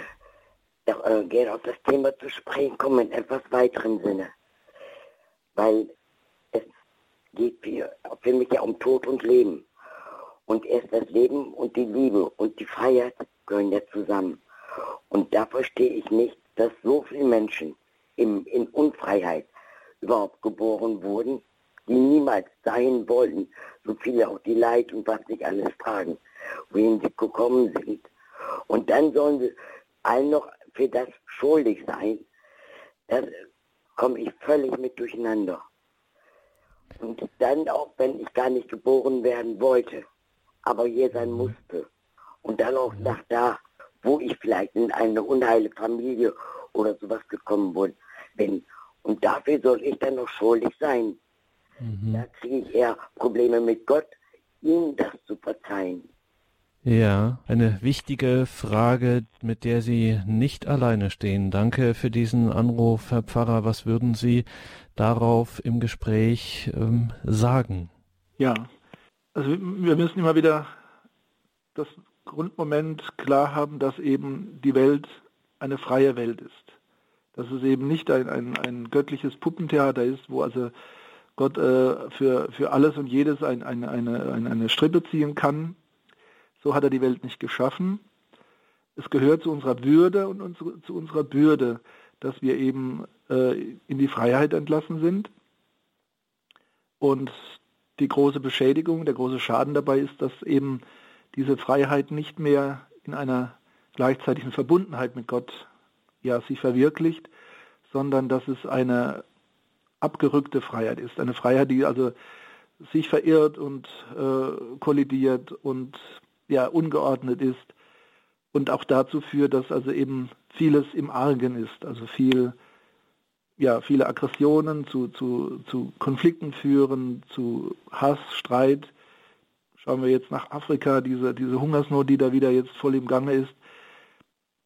doch äh, gerne auf das Thema zu sprechen kommen in etwas weiteren Sinne. Weil es geht für, für mich ja um Tod und Leben. Und erst das Leben und die Liebe und die Freiheit gehören ja zusammen. Und da verstehe ich nicht, dass so viele Menschen im, in Unfreiheit überhaupt geboren wurden, die niemals dahin wollten, so viele auch die Leid und was nicht alles tragen, wohin sie gekommen sind. Und dann sollen sie allen noch für das schuldig sein. Da komme ich völlig mit durcheinander. Und dann auch, wenn ich gar nicht geboren werden wollte, aber hier sein musste. Und dann auch nach da, wo ich vielleicht in eine unheile Familie oder sowas gekommen bin. Und dafür soll ich dann noch schuldig sein. Mhm. Da kriege ich eher Probleme mit Gott, ihm das zu verzeihen. Ja, eine wichtige Frage, mit der Sie nicht alleine stehen. Danke für diesen Anruf, Herr Pfarrer. Was würden Sie darauf im Gespräch ähm, sagen? Ja, also wir müssen immer wieder das Grundmoment klar haben, dass eben die Welt eine freie Welt ist. Dass es eben nicht ein, ein, ein göttliches Puppentheater ist, wo also Gott äh, für, für alles und jedes ein, ein, eine, eine, eine Strippe ziehen kann. So hat er die Welt nicht geschaffen. Es gehört zu unserer Würde und unsere, zu unserer Bürde, dass wir eben äh, in die Freiheit entlassen sind. Und die große Beschädigung, der große Schaden dabei ist, dass eben diese Freiheit nicht mehr in einer gleichzeitigen Verbundenheit mit Gott ja, sich verwirklicht, sondern dass es eine abgerückte Freiheit ist. Eine Freiheit, die also sich verirrt und äh, kollidiert und ja ungeordnet ist und auch dazu führt, dass also eben vieles im Argen ist, also viel ja, viele Aggressionen zu, zu, zu Konflikten führen, zu Hass, Streit. Schauen wir jetzt nach Afrika, diese, diese Hungersnot, die da wieder jetzt voll im Gange ist,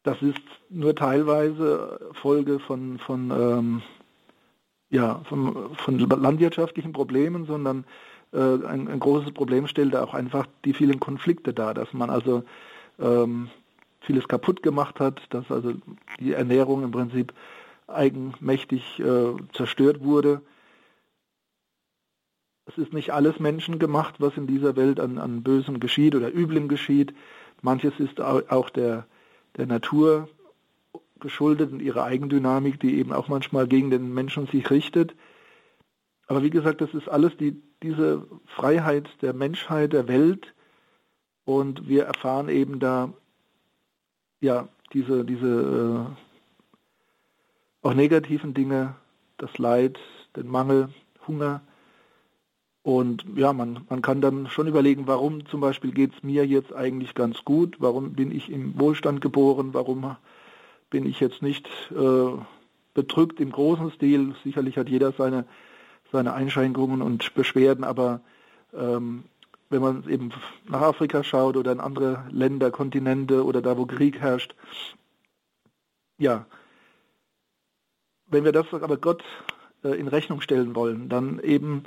das ist nur teilweise Folge von, von, ähm, ja, von, von landwirtschaftlichen Problemen, sondern ein, ein, großes Problem stellt auch einfach die vielen Konflikte dar, dass man also ähm, vieles kaputt gemacht hat, dass also die Ernährung im Prinzip eigenmächtig äh, zerstört wurde. Es ist nicht alles menschengemacht, was in dieser Welt an, an Bösem geschieht oder Üblem geschieht. Manches ist auch der, der Natur geschuldet und ihrer Eigendynamik, die eben auch manchmal gegen den Menschen sich richtet. Aber wie gesagt, das ist alles die, diese Freiheit der Menschheit, der Welt. Und wir erfahren eben da ja diese, diese äh, auch negativen Dinge, das Leid, den Mangel, Hunger. Und ja, man, man kann dann schon überlegen, warum zum Beispiel geht es mir jetzt eigentlich ganz gut, warum bin ich im Wohlstand geboren, warum bin ich jetzt nicht äh, bedrückt im großen Stil. Sicherlich hat jeder seine, seine Einschränkungen und Beschwerden, aber ähm, wenn man eben nach Afrika schaut oder in andere Länder, Kontinente oder da, wo Krieg herrscht, ja, wenn wir das aber Gott äh, in Rechnung stellen wollen, dann eben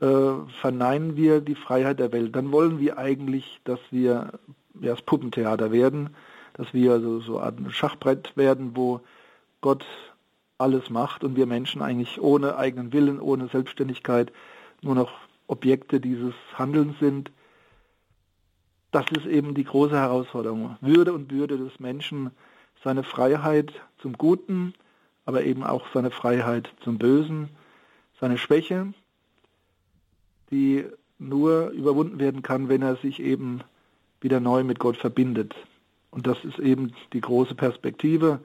äh, verneinen wir die Freiheit der Welt. Dann wollen wir eigentlich, dass wir ja, das Puppentheater werden, dass wir so, so ein Schachbrett werden, wo Gott alles macht und wir Menschen eigentlich ohne eigenen Willen, ohne Selbstständigkeit nur noch Objekte dieses Handelns sind. Das ist eben die große Herausforderung. Würde und Bürde des Menschen, seine Freiheit zum Guten, aber eben auch seine Freiheit zum Bösen, seine Schwäche, die nur überwunden werden kann, wenn er sich eben wieder neu mit Gott verbindet. Und das ist eben die große Perspektive,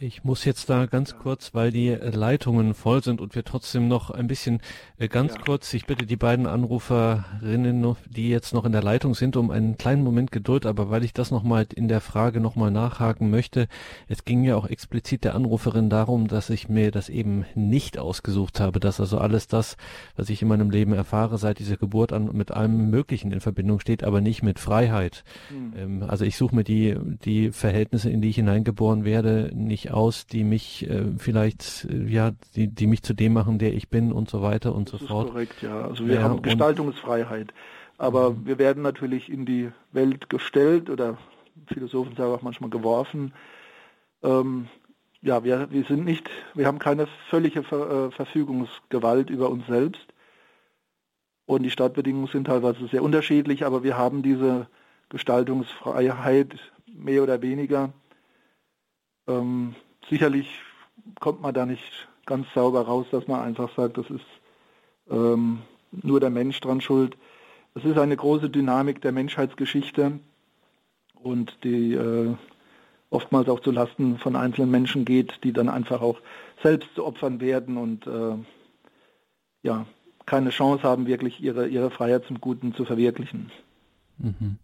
ich muss jetzt da ganz kurz, weil die Leitungen voll sind und wir trotzdem noch ein bisschen äh, ganz ja. kurz, ich bitte die beiden Anruferinnen, die jetzt noch in der Leitung sind, um einen kleinen Moment Geduld, aber weil ich das nochmal in der Frage nochmal nachhaken möchte, es ging ja auch explizit der Anruferin darum, dass ich mir das eben nicht ausgesucht habe, dass also alles das, was ich in meinem Leben erfahre, seit dieser Geburt an mit allem Möglichen in Verbindung steht, aber nicht mit Freiheit. Mhm. Also ich suche mir die, die Verhältnisse, in die ich hineingeboren werde, nicht mich aus, die mich äh, vielleicht, äh, ja, die, die mich zu dem machen, der ich bin und so weiter und das so fort. korrekt, ja. Also wir ja, haben Gestaltungsfreiheit. Aber mhm. wir werden natürlich in die Welt gestellt oder Philosophen sagen auch manchmal geworfen. Ähm, ja, wir, wir sind nicht, wir haben keine völlige Ver, äh, Verfügungsgewalt über uns selbst. Und die Startbedingungen sind teilweise sehr unterschiedlich, aber wir haben diese Gestaltungsfreiheit mehr oder weniger. Ähm, sicherlich kommt man da nicht ganz sauber raus, dass man einfach sagt, das ist ähm, nur der Mensch dran schuld. Es ist eine große Dynamik der Menschheitsgeschichte und die äh, oftmals auch zu Lasten von einzelnen Menschen geht, die dann einfach auch selbst zu Opfern werden und äh, ja, keine Chance haben, wirklich ihre, ihre Freiheit zum Guten zu verwirklichen. Mhm.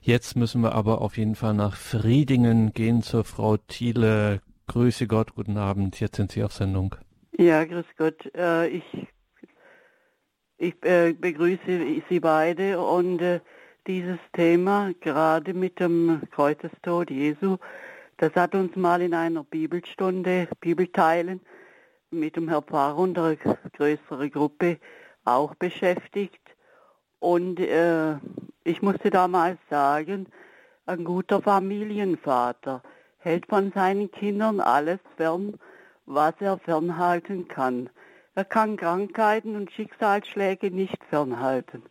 Jetzt müssen wir aber auf jeden Fall nach Friedingen gehen zur Frau Thiele. Grüße Gott, guten Abend. Jetzt sind Sie auf Sendung. Ja, grüß Gott. Äh, ich ich äh, begrüße Sie beide und äh, dieses Thema, gerade mit dem Kreuzestod Jesu, das hat uns mal in einer Bibelstunde, Bibelteilen, mit dem Herrn Pfarrer und einer größeren Gruppe auch beschäftigt. Und äh, ich musste damals sagen, ein guter Familienvater hält von seinen Kindern alles fern, was er fernhalten kann. Er kann Krankheiten und Schicksalsschläge nicht fernhalten.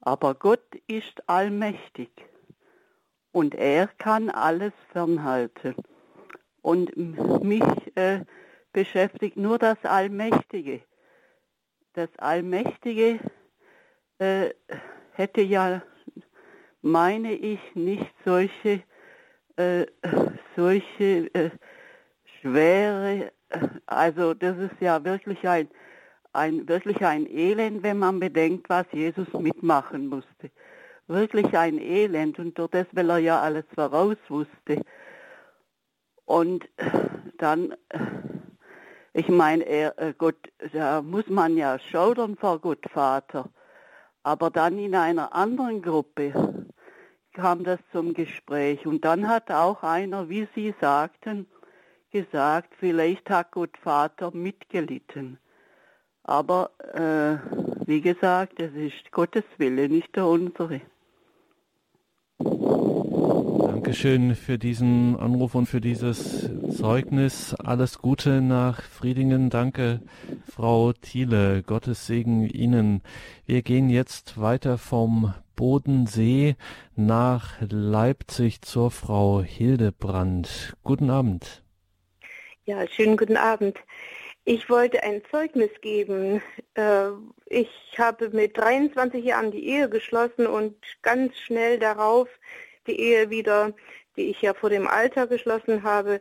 Aber Gott ist allmächtig und er kann alles fernhalten. Und mich äh, beschäftigt nur das Allmächtige. Das Allmächtige äh, hätte ja, meine ich, nicht solche, äh, solche äh, schwere, äh, also das ist ja wirklich ein, ein, wirklich ein Elend, wenn man bedenkt, was Jesus mitmachen musste wirklich ein Elend und durch das, weil er ja alles voraus wusste. Und dann, ich meine, äh, Gott, da muss man ja schaudern vor Gott Vater. Aber dann in einer anderen Gruppe kam das zum Gespräch und dann hat auch einer, wie Sie sagten, gesagt, vielleicht hat Gott Vater mitgelitten. Aber äh, wie gesagt, es ist Gottes Wille, nicht der unsere. Dankeschön für diesen Anruf und für dieses Zeugnis. Alles Gute nach Friedingen. Danke, Frau Thiele. Gottes Segen Ihnen. Wir gehen jetzt weiter vom Bodensee nach Leipzig zur Frau Hildebrand. Guten Abend. Ja, schönen guten Abend. Ich wollte ein Zeugnis geben. Äh, ich habe mit 23 Jahren die Ehe geschlossen und ganz schnell darauf die Ehe wieder, die ich ja vor dem Alter geschlossen habe,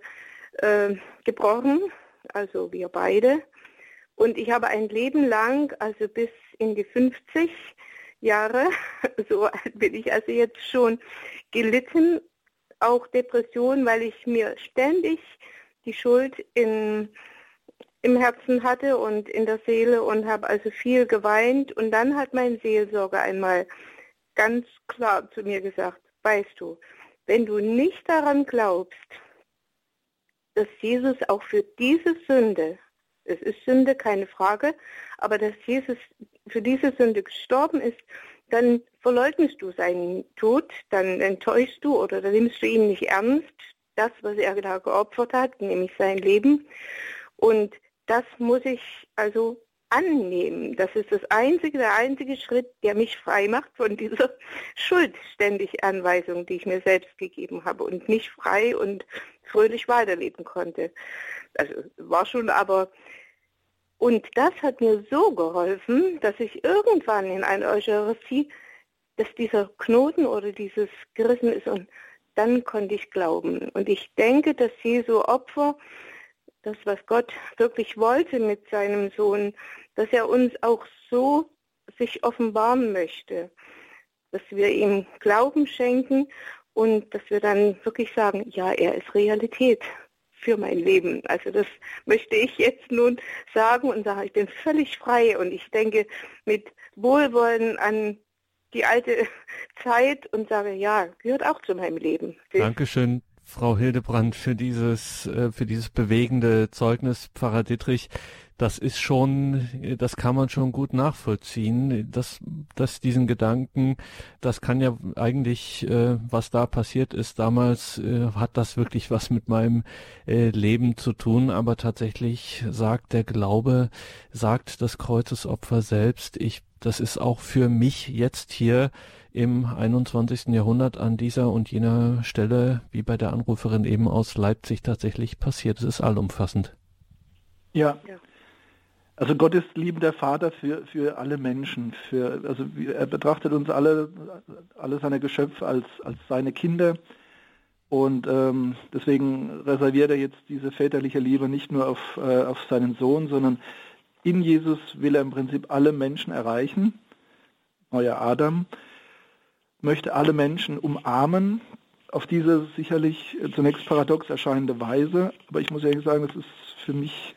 äh, gebrochen. Also wir beide. Und ich habe ein Leben lang, also bis in die 50 Jahre, *laughs* so alt bin ich also jetzt schon, gelitten, auch Depression, weil ich mir ständig die Schuld in im Herzen hatte und in der Seele und habe also viel geweint. Und dann hat mein Seelsorger einmal ganz klar zu mir gesagt, weißt du, wenn du nicht daran glaubst, dass Jesus auch für diese Sünde, es ist Sünde, keine Frage, aber dass Jesus für diese Sünde gestorben ist, dann verleugnest du seinen Tod, dann enttäuschst du oder dann nimmst du ihn nicht ernst, das, was er da geopfert hat, nämlich sein Leben. Und das muss ich also annehmen. Das ist das einzige, der einzige Schritt, der mich frei macht von dieser *laughs* Schuldständig-Anweisung, die ich mir selbst gegeben habe und nicht frei und fröhlich weiterleben konnte. Also war schon aber und das hat mir so geholfen, dass ich irgendwann in einer Eucharistie, dass dieser Knoten oder dieses gerissen ist und dann konnte ich glauben. Und ich denke, dass Jesu Opfer das, was Gott wirklich wollte mit seinem Sohn, dass er uns auch so sich offenbaren möchte, dass wir ihm Glauben schenken und dass wir dann wirklich sagen, ja, er ist Realität für mein Leben. Also das möchte ich jetzt nun sagen und sage, ich bin völlig frei und ich denke mit Wohlwollen an die alte *laughs* Zeit und sage, ja, gehört auch zu meinem Leben. Dankeschön. Frau Hildebrand, für dieses, äh, für dieses bewegende Zeugnis, Pfarrer Dittrich. Das ist schon, das kann man schon gut nachvollziehen. dass, dass diesen Gedanken, das kann ja eigentlich, äh, was da passiert ist damals, äh, hat das wirklich was mit meinem Leben zu tun. Aber tatsächlich sagt der Glaube, sagt das Kreuzesopfer selbst, ich, das ist auch für mich jetzt hier im 21. Jahrhundert an dieser und jener Stelle, wie bei der Anruferin eben aus Leipzig tatsächlich passiert. Es ist allumfassend. Ja. Also Gott ist liebender Vater für, für alle Menschen. Für, also er betrachtet uns alle, alle seine Geschöpfe als, als seine Kinder. Und ähm, deswegen reserviert er jetzt diese väterliche Liebe nicht nur auf, äh, auf seinen Sohn, sondern in Jesus will er im Prinzip alle Menschen erreichen. Neuer Adam möchte alle Menschen umarmen, auf diese sicherlich zunächst paradox erscheinende Weise. Aber ich muss ehrlich sagen, das ist für mich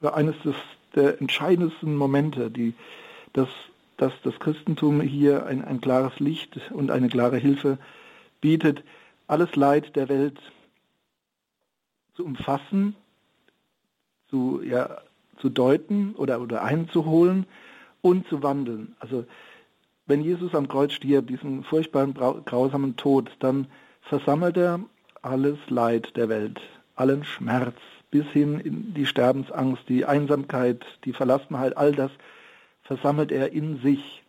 eines des, der entscheidendsten Momente, die, dass, dass das Christentum hier ein, ein klares Licht und eine klare Hilfe bietet, alles Leid der Welt zu umfassen, zu, ja, zu deuten oder, oder einzuholen und zu wandeln. Also wenn Jesus am Kreuz stirbt, diesen furchtbaren, grausamen Tod, dann versammelt er alles Leid der Welt, allen Schmerz, bis hin in die Sterbensangst, die Einsamkeit, die Verlassenheit, all das versammelt er in sich.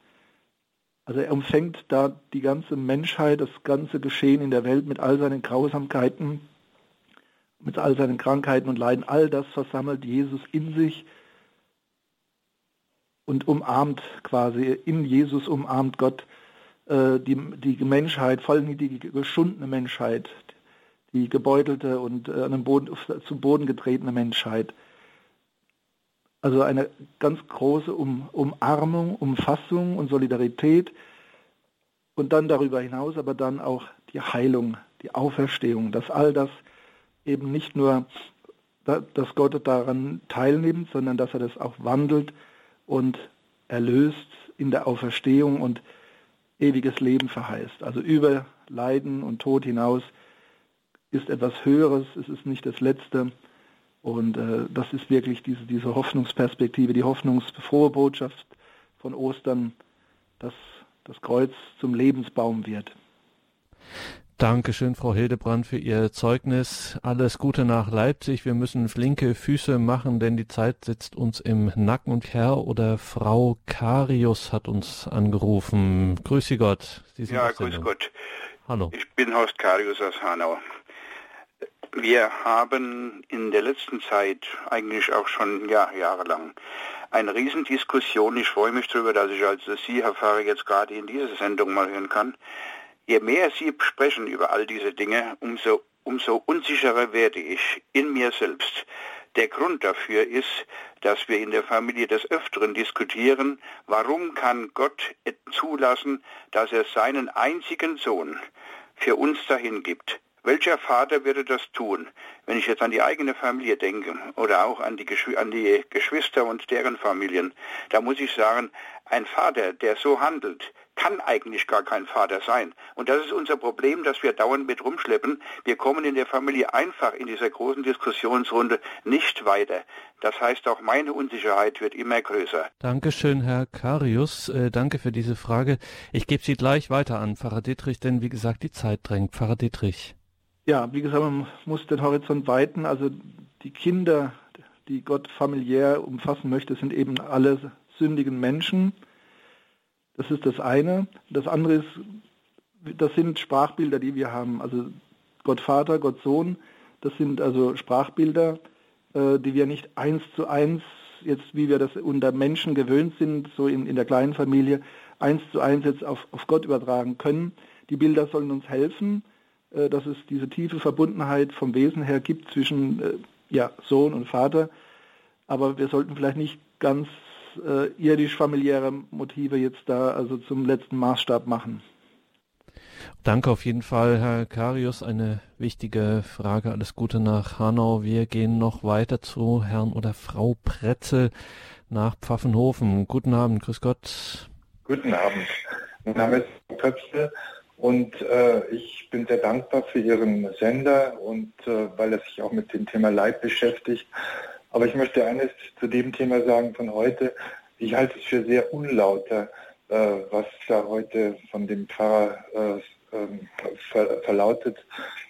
Also er umfängt da die ganze Menschheit, das ganze Geschehen in der Welt mit all seinen Grausamkeiten, mit all seinen Krankheiten und Leiden, all das versammelt Jesus in sich und umarmt quasi, in Jesus umarmt Gott äh, die, die Menschheit, vor allem die geschundene Menschheit, die gebeutelte und äh, an den Boden, zu Boden getretene Menschheit. Also eine ganz große um, Umarmung, Umfassung und Solidarität und dann darüber hinaus aber dann auch die Heilung, die Auferstehung, dass all das eben nicht nur, dass Gott daran teilnimmt, sondern dass er das auch wandelt und erlöst in der Auferstehung und ewiges Leben verheißt. Also über Leiden und Tod hinaus ist etwas Höheres, es ist nicht das Letzte. Und äh, das ist wirklich diese, diese Hoffnungsperspektive, die hoffnungsfrohe Botschaft von Ostern, dass das Kreuz zum Lebensbaum wird. Dankeschön, Frau Hildebrand, für Ihr Zeugnis. Alles Gute nach Leipzig. Wir müssen flinke Füße machen, denn die Zeit sitzt uns im Nacken. Und Herr oder Frau Karius hat uns angerufen. Grüße Gott. ja, grüß Gott. Hallo. Ich bin Horst Karius aus Hanau. Wir haben in der letzten Zeit, eigentlich auch schon ja, jahrelang, eine Riesendiskussion. Ich freue mich darüber, dass ich als Sie, Herr Pfarrer, jetzt gerade in dieser Sendung mal hören kann. Je mehr Sie sprechen über all diese Dinge, umso, umso unsicherer werde ich in mir selbst. Der Grund dafür ist, dass wir in der Familie des Öfteren diskutieren, warum kann Gott zulassen, dass er seinen einzigen Sohn für uns dahin gibt. Welcher Vater würde das tun? Wenn ich jetzt an die eigene Familie denke oder auch an die, an die Geschwister und deren Familien, da muss ich sagen, ein Vater, der so handelt, kann eigentlich gar kein Vater sein. Und das ist unser Problem, dass wir dauernd mit rumschleppen. Wir kommen in der Familie einfach in dieser großen Diskussionsrunde nicht weiter. Das heißt, auch meine Unsicherheit wird immer größer. Dankeschön, Herr Karius. Äh, danke für diese Frage. Ich gebe sie gleich weiter an Pfarrer Dietrich, denn wie gesagt, die Zeit drängt. Pfarrer Dietrich. Ja, wie gesagt, man muss den Horizont weiten. Also die Kinder, die Gott familiär umfassen möchte, sind eben alle sündigen Menschen. Das ist das eine. Das andere ist, das sind Sprachbilder, die wir haben. Also Gott Vater, Gott Sohn, das sind also Sprachbilder, äh, die wir nicht eins zu eins, jetzt wie wir das unter Menschen gewöhnt sind, so in, in der kleinen Familie, eins zu eins jetzt auf, auf Gott übertragen können. Die Bilder sollen uns helfen, äh, dass es diese tiefe Verbundenheit vom Wesen her gibt zwischen äh, ja, Sohn und Vater. Aber wir sollten vielleicht nicht ganz äh, irdisch-familiäre Motive jetzt da also zum letzten Maßstab machen. Danke auf jeden Fall, Herr Karius. Eine wichtige Frage. Alles Gute nach Hanau. Wir gehen noch weiter zu Herrn oder Frau Pretzel nach Pfaffenhofen. Guten Abend, grüß Gott. Guten Abend. Mein Name ist Pretzel. Und äh, ich bin sehr dankbar für Ihren Sender und äh, weil er sich auch mit dem Thema Leid beschäftigt. Aber ich möchte eines zu dem Thema sagen von heute. Ich halte es für sehr unlauter, äh, was da heute von dem Pfarrer äh, ähm, ver verlautet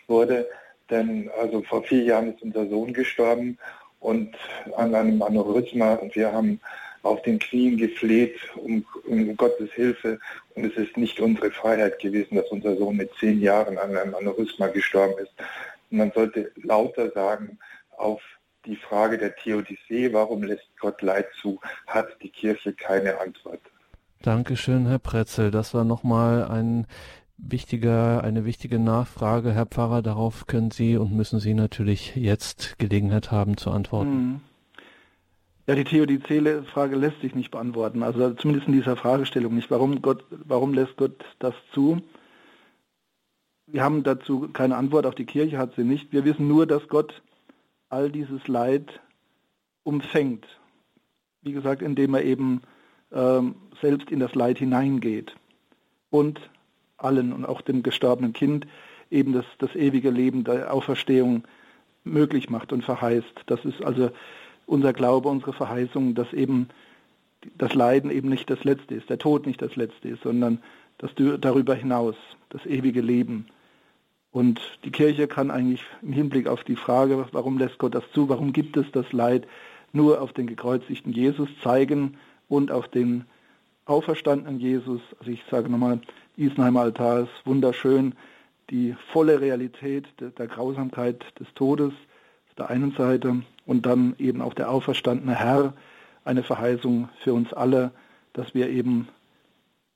wurde. Denn also vor vier Jahren ist unser Sohn gestorben und an einem Aneurysma und wir haben auf den Knien gefleht um, um, Gottes Hilfe. Und es ist nicht unsere Freiheit gewesen, dass unser Sohn mit zehn Jahren an einem Aneurysma gestorben ist. Und man sollte lauter sagen, auf die Frage der Theodizee, warum lässt Gott Leid zu, hat die Kirche keine Antwort. Dankeschön, Herr Pretzel. Das war nochmal ein wichtiger, eine wichtige Nachfrage, Herr Pfarrer. Darauf können Sie und müssen Sie natürlich jetzt Gelegenheit haben zu antworten. Mhm. Ja, die Theodizee-Frage lässt sich nicht beantworten. Also zumindest in dieser Fragestellung nicht. Warum Gott, warum lässt Gott das zu? Wir haben dazu keine Antwort, auch die Kirche hat sie nicht. Wir wissen nur, dass Gott all dieses Leid umfängt. Wie gesagt, indem er eben ähm, selbst in das Leid hineingeht und allen und auch dem gestorbenen Kind eben das, das ewige Leben der Auferstehung möglich macht und verheißt. Das ist also unser Glaube, unsere Verheißung, dass eben das Leiden eben nicht das Letzte ist, der Tod nicht das Letzte ist, sondern das darüber hinaus, das ewige Leben. Und die Kirche kann eigentlich im Hinblick auf die Frage, warum lässt Gott das zu, warum gibt es das Leid, nur auf den gekreuzigten Jesus zeigen und auf den auferstandenen Jesus. Also ich sage nochmal, Isenheimer Altar ist wunderschön, die volle Realität der, der Grausamkeit des Todes auf der einen Seite und dann eben auch der auferstandene Herr, eine Verheißung für uns alle, dass wir eben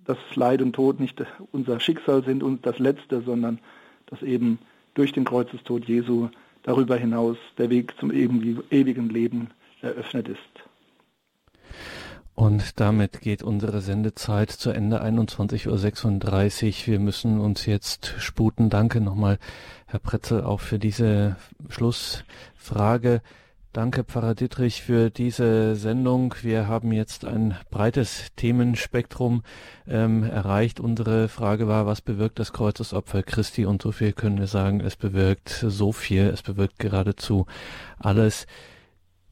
das Leid und Tod nicht unser Schicksal sind und das Letzte, sondern dass eben durch den Kreuzestod Jesu darüber hinaus der Weg zum ewigen Leben eröffnet ist. Und damit geht unsere Sendezeit zu Ende 21.36 Uhr. Wir müssen uns jetzt sputen. Danke nochmal, Herr Pretzel, auch für diese Schlussfrage. Danke, Pfarrer Dittrich, für diese Sendung. Wir haben jetzt ein breites Themenspektrum ähm, erreicht. Unsere Frage war, was bewirkt das Kreuzesopfer Christi? Und so viel können wir sagen, es bewirkt so viel, es bewirkt geradezu alles.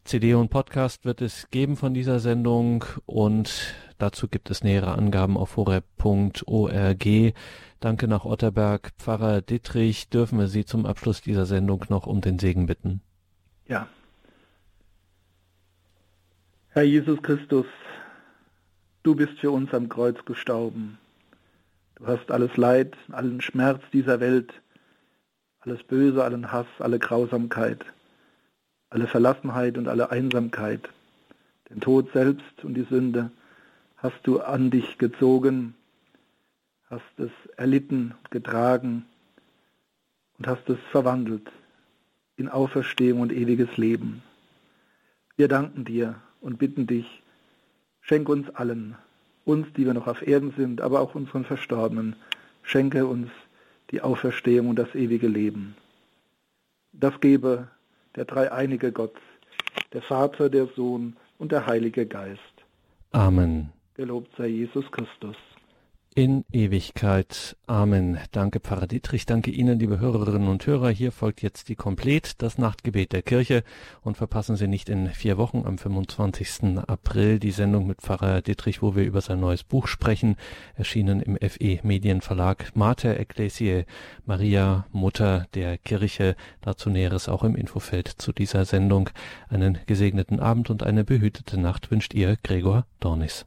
CD und Podcast wird es geben von dieser Sendung und dazu gibt es nähere Angaben auf horeb.org. Danke nach Otterberg. Pfarrer Dittrich, dürfen wir Sie zum Abschluss dieser Sendung noch um den Segen bitten? Ja, Herr Jesus Christus, du bist für uns am Kreuz gestorben. Du hast alles Leid, allen Schmerz dieser Welt, alles Böse, allen Hass, alle Grausamkeit, alle Verlassenheit und alle Einsamkeit, den Tod selbst und die Sünde hast du an dich gezogen, hast es erlitten, getragen und hast es verwandelt in Auferstehung und ewiges Leben. Wir danken dir und bitten dich, schenk uns allen, uns, die wir noch auf Erden sind, aber auch unseren Verstorbenen, schenke uns die Auferstehung und das ewige Leben. Das gebe der dreieinige Gott, der Vater, der Sohn und der Heilige Geist. Amen. Gelobt sei Jesus Christus in Ewigkeit. Amen. Danke, Pfarrer Dietrich. Danke Ihnen, liebe Hörerinnen und Hörer. Hier folgt jetzt die Komplett, das Nachtgebet der Kirche. Und verpassen Sie nicht in vier Wochen am 25. April die Sendung mit Pfarrer Dietrich, wo wir über sein neues Buch sprechen, erschienen im FE Medienverlag Mater Ecclesiae Maria, Mutter der Kirche. Dazu Näheres auch im Infofeld zu dieser Sendung. Einen gesegneten Abend und eine behütete Nacht wünscht ihr Gregor Dornis.